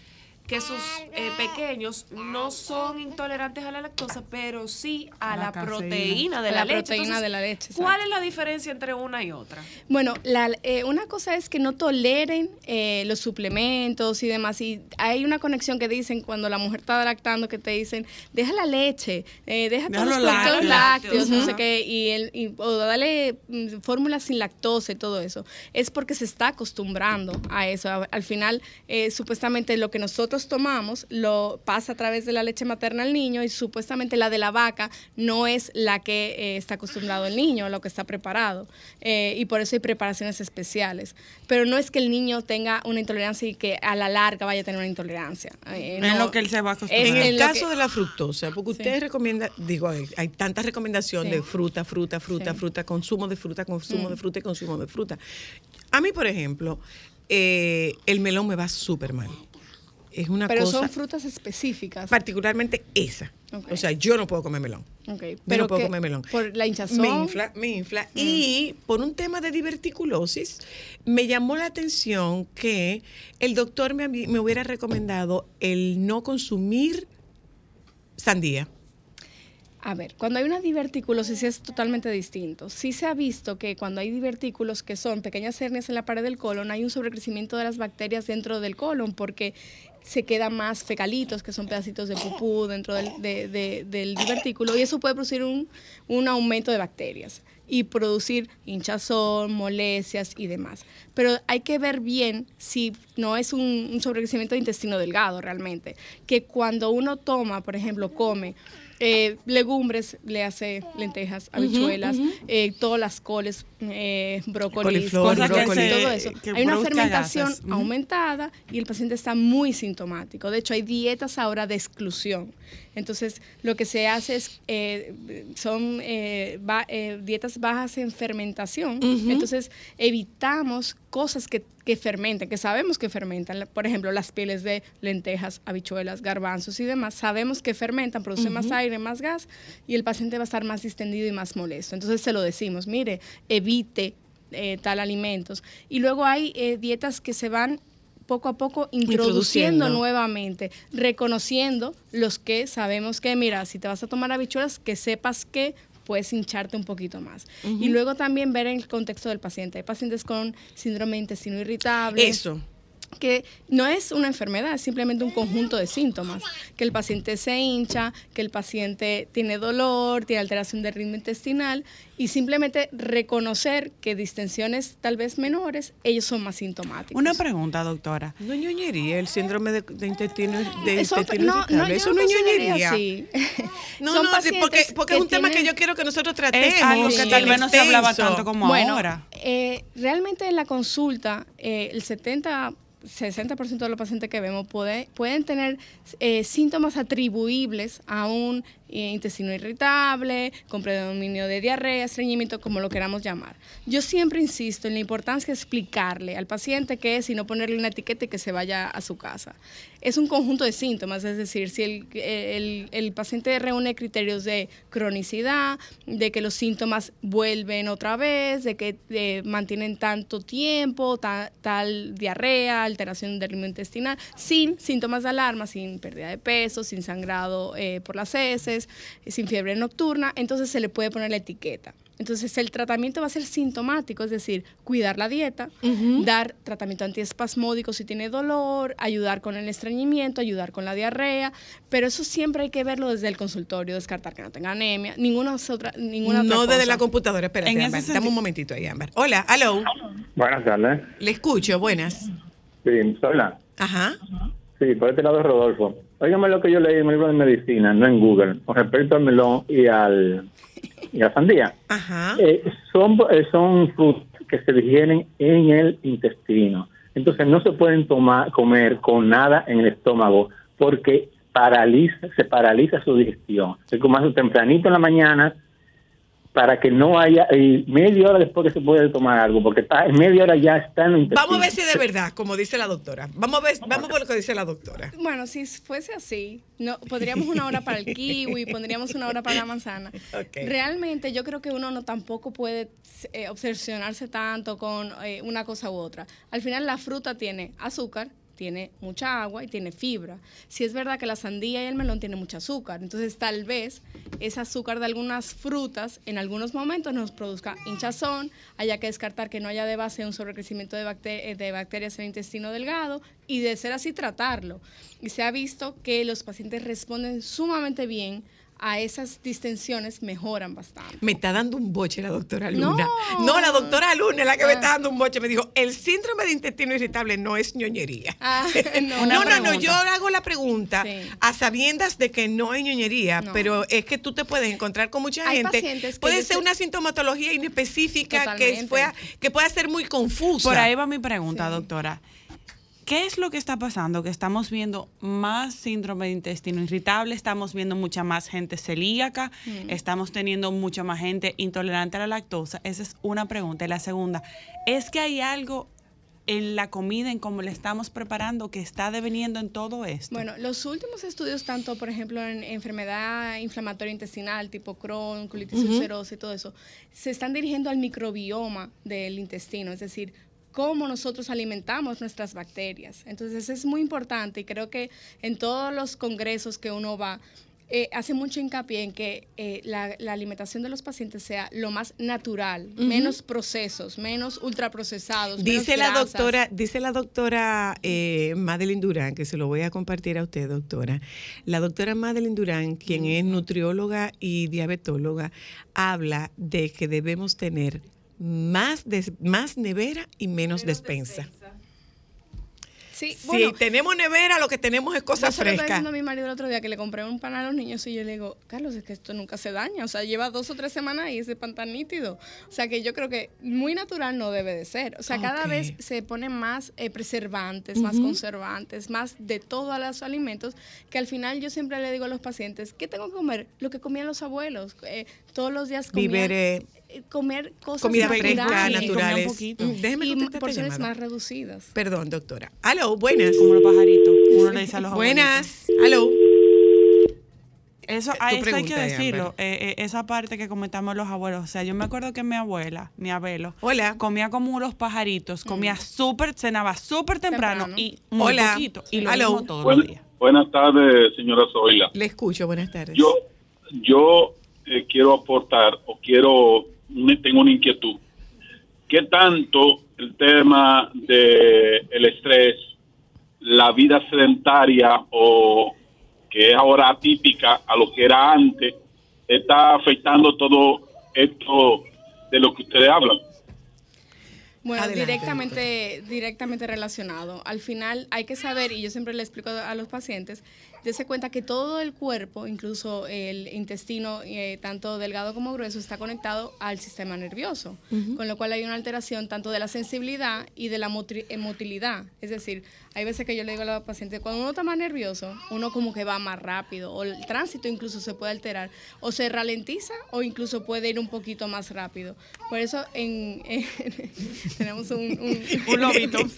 que sus eh, pequeños no son intolerantes a la lactosa, pero sí a la, proteína de la, la leche. proteína de la leche, ¿Cuál es la diferencia entre una y otra? Bueno, la- eh, una cosa es que no toleren eh, los suplementos y demás. Y hay una conexión que dicen cuando la mujer está lactando que te dicen, deja la leche, eh, deja todos los lácteos. no sé qué, y, el, y- o dale mm, fórmulas sin lactosa y todo eso. Es porque se está acostumbrando a eso. Al final, eh, supuestamente lo que nosotros tomamos lo pasa a través de la leche materna al niño y supuestamente la de la vaca no es la que eh, está acostumbrado el niño, lo que está preparado. Eh, y por eso hay preparaciones especiales. Pero no es que el niño tenga una intolerancia y que a la larga vaya a tener una intolerancia. Eh, En no. lo que él se va a acostumbrar. En el caso que- de la fructosa, porque usted recomienda, digo, hay, hay tanta recomendación Sí. de fruta, fruta, fruta, Sí. fruta, consumo de fruta, consumo Mm. de fruta y consumo de fruta. A mí, por ejemplo, eh, el melón me va súper mal. Es una Pero cosa, son frutas específicas. particularmente esa. O sea, yo no puedo comer melón. Yo Pero no puedo comer melón. Por la hinchazón. Me infla, me infla. Y por un tema de diverticulosis, me llamó la atención que el doctor me, me hubiera recomendado el no consumir sandía. A ver, cuando hay una diverticulosis es totalmente distinto. Sí se ha visto que cuando hay divertículos que son pequeñas hernias en la pared del colon, hay un sobrecrecimiento de las bacterias dentro del colon porque se quedan más fecalitos, que son pedacitos de pupú dentro del, de- de- del divertículo, y eso puede producir un, un aumento de bacterias y producir hinchazón, molestias y demás. Pero hay que ver bien si no es un, un sobrecrecimiento de intestino delgado realmente, que cuando uno toma, por ejemplo, come eh, legumbres, le hace lentejas, habichuelas, eh, todas las coles, eh, brócolis, cosas brócoli. todo eso. Hay una fermentación aumentada y el paciente está muy sintomático. De hecho, hay dietas ahora de exclusión. Entonces, lo que se hace es, eh, son eh, ba- eh, dietas bajas en fermentación. Entonces, evitamos cosas que, que fermenten, que sabemos que fermentan. Por ejemplo, las pieles de lentejas, habichuelas, garbanzos y demás. Sabemos que fermentan, producen más Ujú. aire, más gas y el paciente va a estar más distendido y más molesto. Entonces, se lo decimos, mire, evite eh, tal alimentos. Y luego hay eh, dietas que se van poco a poco introduciendo, Introduciendo. nuevamente, reconociendo los que sabemos que, mira, si te vas a tomar habichuelas, que sepas que puedes hincharte un poquito más. Y luego también ver el contexto del paciente. Hay pacientes con síndrome de intestino irritable. Eso. Que no es una enfermedad, es simplemente un conjunto de síntomas. Que el paciente se hincha, que el paciente tiene dolor, tiene alteración del ritmo intestinal y simplemente reconocer que distensiones tal vez menores, ellos son más sintomáticos. Una pregunta, doctora. No es ñoñería, el síndrome de, de intestino, de Eso- intestino no, no, Eso no no ñoñería. así. (laughs) No, Son no, sí, porque, porque es que un tema que tienen- yo quiero que nosotros tratemos. Es algo que tan tal vez no se hablaba tanto como bueno, ahora. eh, realmente en la consulta, eh, el 70, 60% de los pacientes que vemos puede- pueden tener eh, síntomas atribuibles a un intestino irritable, con predominio de diarrea, estreñimiento, como lo queramos llamar. Yo siempre insisto en la importancia de explicarle al paciente qué es y no ponerle una etiqueta y que se vaya a su casa. Es un conjunto de síntomas, es decir, si el, el- el paciente reúne criterios de cronicidad, de que los síntomas vuelven otra vez, de que eh, mantienen tanto tiempo, ta- tal diarrea, alteración del ritmo intestinal, sin síntomas de alarma, sin pérdida de peso, sin sangrado eh, por las heces, eh, sin fiebre nocturna, entonces se le puede poner la etiqueta. Entonces el tratamiento va a ser sintomático, es decir, cuidar la dieta, dar tratamiento antiespasmódico si tiene dolor, ayudar con el estreñimiento, ayudar con la diarrea, pero eso siempre hay que verlo desde el consultorio, descartar que no tenga anemia, ninguna otra, ninguna otra No desde cosa. la computadora, espérate, En sentido- dame un momentito ahí, Ámbar. Hola, hello. Buenas tardes. Le escucho, buenas. Sí, hola. Ajá. Sí, por este lado es Rodolfo. Óigame lo que yo leí en mi libro de medicina, no en Google, con respecto al melón y al y a la sandía. Ajá. Eh, son, eh, son frutas que se digieren en el intestino. Entonces no se pueden tomar, comer con nada en el estómago porque paraliza, se paraliza su digestión. Se comerse tempranito en la mañana para que no haya, y media hora después que se puede tomar algo, porque está, en media hora ya está en el. Vamos a ver si es de verdad, como dice la doctora. Vamos a ver, vamos por lo que dice la doctora. Bueno, si fuese así, no, pondríamos una hora para el kiwi, pondríamos una hora para la manzana. (laughs) Realmente yo creo que uno no tampoco puede eh, obsesionarse tanto con eh, una cosa u otra. Al final la fruta tiene azúcar, tiene mucha agua y tiene fibra. Si es verdad que la sandía y el melón tienen mucho azúcar, entonces tal vez ese azúcar de algunas frutas en algunos momentos nos produzca hinchazón, haya que descartar que no haya de base un sobrecrecimiento de, eh, de bacterias en el intestino delgado y de ser así tratarlo. Y se ha visto que los pacientes responden sumamente bien a esas distensiones, mejoran bastante. Me está dando un boche la doctora No. Luna. No, la doctora Luna es la que me Ah. está dando un boche. Me dijo, el síndrome de intestino irritable no es ñoñería. Ah, (laughs) no, no. no, no, yo hago la pregunta a sabiendas de que no hay ñoñería, No. pero es que tú te puedes encontrar con mucha Hay gente. pacientes que Puede ser sé- una sintomatología inespecífica que, fue, que pueda ser muy confusa. Por ahí va mi pregunta, doctora. ¿Qué es lo que está pasando? Que estamos viendo más síndrome de intestino irritable, estamos viendo mucha más gente celíaca, Mm. estamos teniendo mucha más gente intolerante a la lactosa. Esa es una pregunta. Y la segunda, ¿es que hay algo en la comida, en cómo le estamos preparando, que está deveniendo en todo esto? Bueno, los últimos estudios, tanto por ejemplo en enfermedad inflamatoria intestinal, tipo Crohn, colitis ulcerosa y todo eso, se están dirigiendo al microbioma del intestino, es decir, cómo nosotros alimentamos nuestras bacterias. Entonces es muy importante y creo que en todos los congresos que uno va, eh, hace mucho hincapié en que eh, la, la alimentación de los pacientes sea lo más natural, menos procesos, menos ultraprocesados. menos Dice la doctora, dice la doctora eh, Madeline Durán, que se lo voy a compartir a usted, doctora. La doctora Madeline Durán, quien es nutrióloga y diabetóloga, habla de que debemos tener más, des- más nevera y menos despensa. Sí, Si bueno, tenemos nevera, lo que tenemos es cosa Yo se lo estaba fresca. diciendo a mi marido el otro día que le compré un pan a los niños y yo le digo, Carlos, es que esto nunca se daña. O sea, lleva dos o tres semanas y ese pan tan nítido. O sea, que yo creo que muy natural no debe de ser. O sea, cada vez se ponen más eh, preservantes, más conservantes, más de todos los alimentos, que al final yo siempre le digo a los pacientes, ¿qué tengo que comer? Lo que comían los abuelos. Eh, todos los días comían... Víveres. eh, comer cosas Comida fresca, naturales, naturales. Comía un poquito. Mm, déjeme y porciones más reducidas. Perdón, doctora. Aló, buenas. Como los pajaritos. Uno le dice a los Buenas. Aló. Eso, a eso hay que decirlo, eh, eh, esa parte que comentamos los abuelos. O sea, yo me acuerdo que mi abuela, mi abuelo, Hola. comía como unos pajaritos, comía súper, cenaba súper temprano, Temprano. y muy Hola. poquito. Y lo mismo todos Buen- los días. buenas tardes, señora Zoila. Le escucho, buenas tardes. Yo, yo eh, quiero aportar o quiero, tengo una inquietud. ¿Qué tanto el tema de el estrés, la vida sedentaria o que es ahora atípica a lo que era antes, está afectando todo esto de lo que ustedes hablan? Bueno, Adelante, directamente, directamente relacionado. Al final hay que saber, y yo siempre le explico a los pacientes, darse cuenta que todo el cuerpo, incluso el intestino, eh, tanto delgado como grueso, está conectado al sistema nervioso, con lo cual hay una alteración tanto de la sensibilidad y de la motilidad. Es decir, hay veces que yo le digo a los pacientes, cuando uno está más nervioso, uno como que va más rápido, o el tránsito incluso se puede alterar, o se ralentiza, o incluso puede ir un poquito más rápido. Por eso en, (laughs) tenemos un, un, Un lobito. (laughs)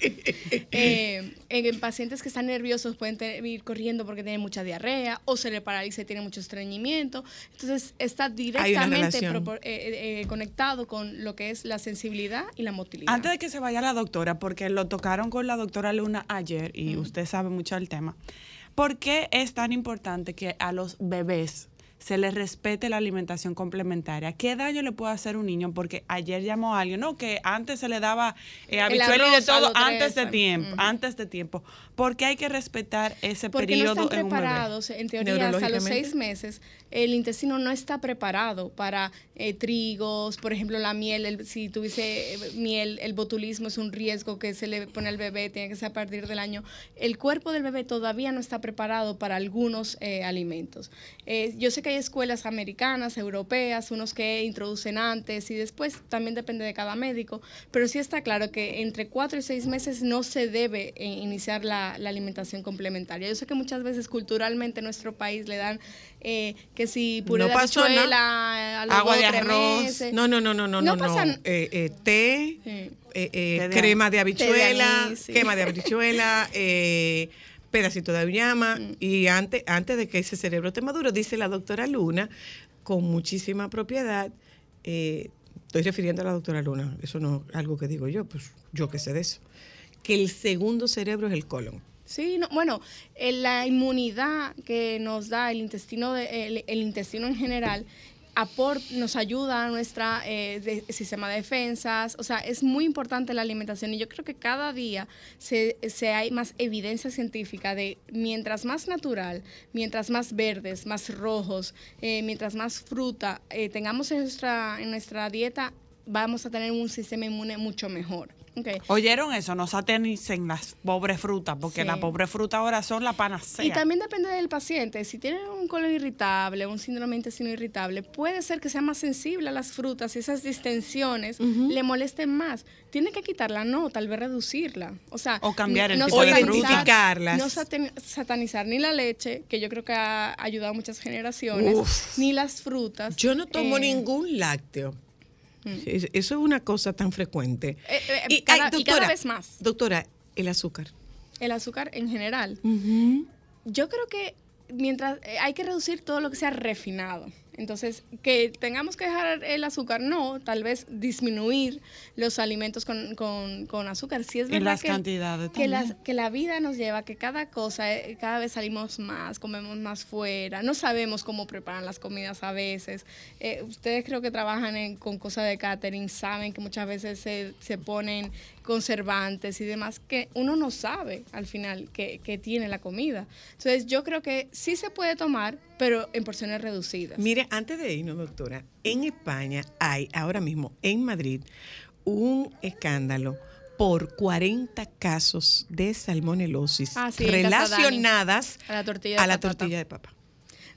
Eh, en, en pacientes que están nerviosos pueden ir corriendo porque tienen mucha diarrea o se le paraliza y tiene mucho estreñimiento. Entonces está directamente propor- eh, eh, eh, conectado con lo que es la sensibilidad y la motilidad. Antes de que se vaya la doctora, porque lo tocaron con la doctora Luna ayer y usted sabe mucho del tema, ¿por qué es tan importante que a los bebés se les respete la alimentación complementaria? ¿Qué daño le puede hacer un niño? Porque ayer llamó a alguien, no, que antes se le daba eh, habichuela y de todo antes de tiempo, antes de tiempo. ¿Por qué hay que respetar ese Porque no periodo están en un bebé? preparados, en teoría, hasta los seis meses, el intestino no está preparado para eh, trigos, por ejemplo, la miel, el- si tuviese eh, miel, el botulismo es un riesgo que se le pone al bebé, tiene que ser a partir del año. El cuerpo del bebé todavía no está preparado para algunos eh, alimentos. Eh, yo sé que hay escuelas americanas, europeas, unos que introducen antes y después, también depende de cada médico, pero sí está claro que entre cuatro y seis meses no se debe eh, iniciar la, la alimentación complementaria. Yo sé que muchas veces culturalmente en nuestro país le dan eh, que si puré No de pasó los Agua de arroz. meses. No, no, no, no, no, no. No no. Eh, eh, té, eh, eh, Té de crema de habichuela, Té de anís, sí. quema de (laughs) habichuela, eh, pedacito de auyama. Mm. Y antes, antes de que ese cerebro esté maduro, dice la doctora Luna, con muchísima propiedad, eh, estoy refiriendo a la doctora Luna, eso no es algo que digo yo, pues yo que sé de eso, que el segundo cerebro es el colon. Sí, no, bueno, eh, la inmunidad que nos da el intestino, de- el, el intestino en general aport- nos ayuda a nuestro sistema de defensas, o sea, es muy importante la alimentación y yo creo que cada día se, se hay más evidencia científica de mientras más natural, mientras más verdes, más rojos, eh, mientras más fruta eh, tengamos en nuestra, en nuestra dieta, vamos a tener un sistema inmune mucho mejor. Okay. ¿Oyeron eso? No satanicen las pobres frutas, porque Sí. las pobres frutas ahora son la panacea. Y también depende del paciente. Si tiene un colon irritable, un síndrome de intestino irritable, puede ser que sea más sensible a las frutas y esas distensiones le molesten más. Tiene que quitarla, no, tal vez reducirla. O sea, O cambiar el no tipo de satanizar- fruta. identificarlas. No satan- satanizar ni la leche, que yo creo que ha ayudado a muchas generaciones, Uf. ni las frutas. Yo no tomo Eh, ningún lácteo. Es- Eso es una cosa tan frecuente. eh, eh, Y, cada, ay, y cada doctora, vez más. Doctora, el azúcar. El azúcar en general. Yo creo que mientras eh, hay que reducir todo lo que sea refinado. Entonces, que tengamos que dejar el azúcar, no, tal vez disminuir los alimentos con, con- con azúcar. Sí es Y verdad las que, cantidades que, las- que la vida nos lleva, que cada cosa, eh, cada vez salimos más, comemos más fuera, no sabemos cómo preparan las comidas a veces. Eh, ustedes creo que trabajan en- con cosas de catering, saben que muchas veces se, se ponen conservantes y demás, que uno no sabe al final que, que tiene la comida. Entonces yo creo que sí se puede tomar, pero en porciones reducidas. Mire, antes de irnos, doctora, en España hay ahora mismo en Madrid un escándalo por 40 casos de salmonelosis Ah, sí, relacionadas A la tortilla de a la tortilla de papa.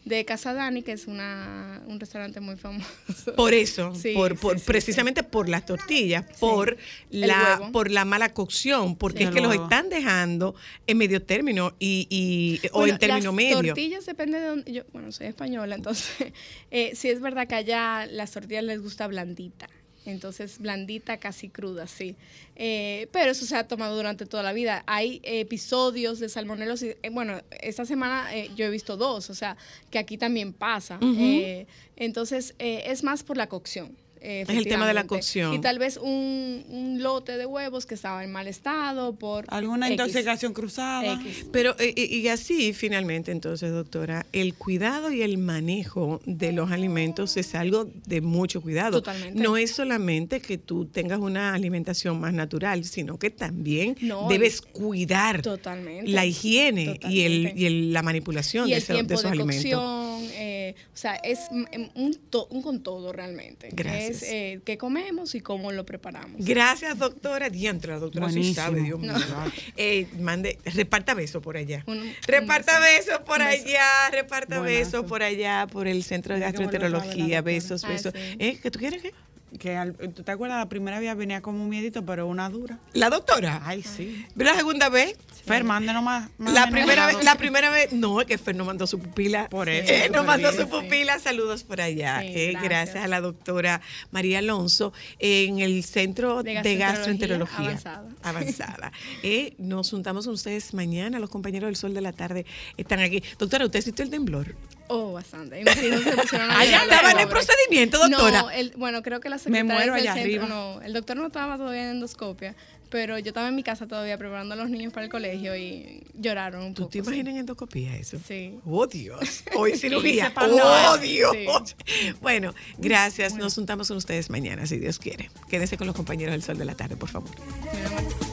De Casa Dani, que es una, un restaurante muy famoso. Por eso, Sí, por, sí, por- sí, precisamente por las tortillas, por la, por la mala cocción, porque Sí. es que los están dejando en medio término y, y- o en término las medio. tortillas depende de dónde. Yo, bueno, soy española, entonces (laughs) eh, sí es verdad que allá las tortillas les gusta blandita. Entonces, blandita, casi cruda, sí. Eh, pero eso se ha tomado durante toda la vida. Hay episodios de salmonelosis. eh, bueno, esta semana eh, yo he visto dos, o sea, que aquí también pasa. Eh, entonces, eh, es más por la cocción. Eh, Es el tema de la cocción. Y tal vez un, un lote de huevos que estaba en mal estado por... Alguna X. intoxicación cruzada. X. Pero, eh, y, y así, finalmente, entonces, doctora, el cuidado y el manejo de los alimentos es algo de mucho cuidado. Totalmente. No es solamente que tú tengas una alimentación más natural, sino que también No, debes cuidar Totalmente. la higiene y, el, y el- la manipulación y de, el de esos de, alimentos. cocción, eh, o sea, es un, to- un con todo realmente. Gracias. Es eh, qué comemos y cómo lo preparamos. Gracias, doctora. Diantre, la doctora sí Buenísimo. sabe, Dios mío. No. Eh, mande, reparta besos por allá. Un- reparta un beso. besos por beso. allá, reparta Buenazo. besos por allá, por el Centro de Gastroenterología. Besos, besos. Ah, sí. ¿Eh? ¿Que tú quieres qué? Que al- ¿Tú te acuerdas? La primera vez venía como un miedito, pero una dura. ¿La doctora? Ay, sí. ¿La segunda vez? Fer, mande nomás. La primera vez, la primera vez, no, es que Fer no mandó su pupila. Por eso, Eh, no mandó bien, su pupila. Saludos por allá. Sí, Eh, gracias. gracias. a la doctora María Alonso en el Centro de, De Gastroenterología, Gastroenterología Avanzada. Eh, nos juntamos con ustedes mañana. Los compañeros del Sol de la Tarde están aquí. Doctora, ¿usted sintió el temblor? Oh, bastante. Sí, no se pusieron a (laughs) Allá llorar los estaba en procedimiento, doctora. No, el- bueno, creo que la Me secretaria muero del allá centro, arriba. no, el doctor no estaba todavía en endoscopia, pero yo estaba en mi casa todavía preparando a los niños para el colegio y lloraron un ¿Tú poco. te imaginas en endoscopía eso? Sí. Oh, Dios. Hoy cirugía. (laughs) Oh, Sí. Dios. Bueno, gracias. Nos juntamos con ustedes mañana, si Dios quiere. Quédense con los compañeros del Sol de la Tarde, por favor. Sol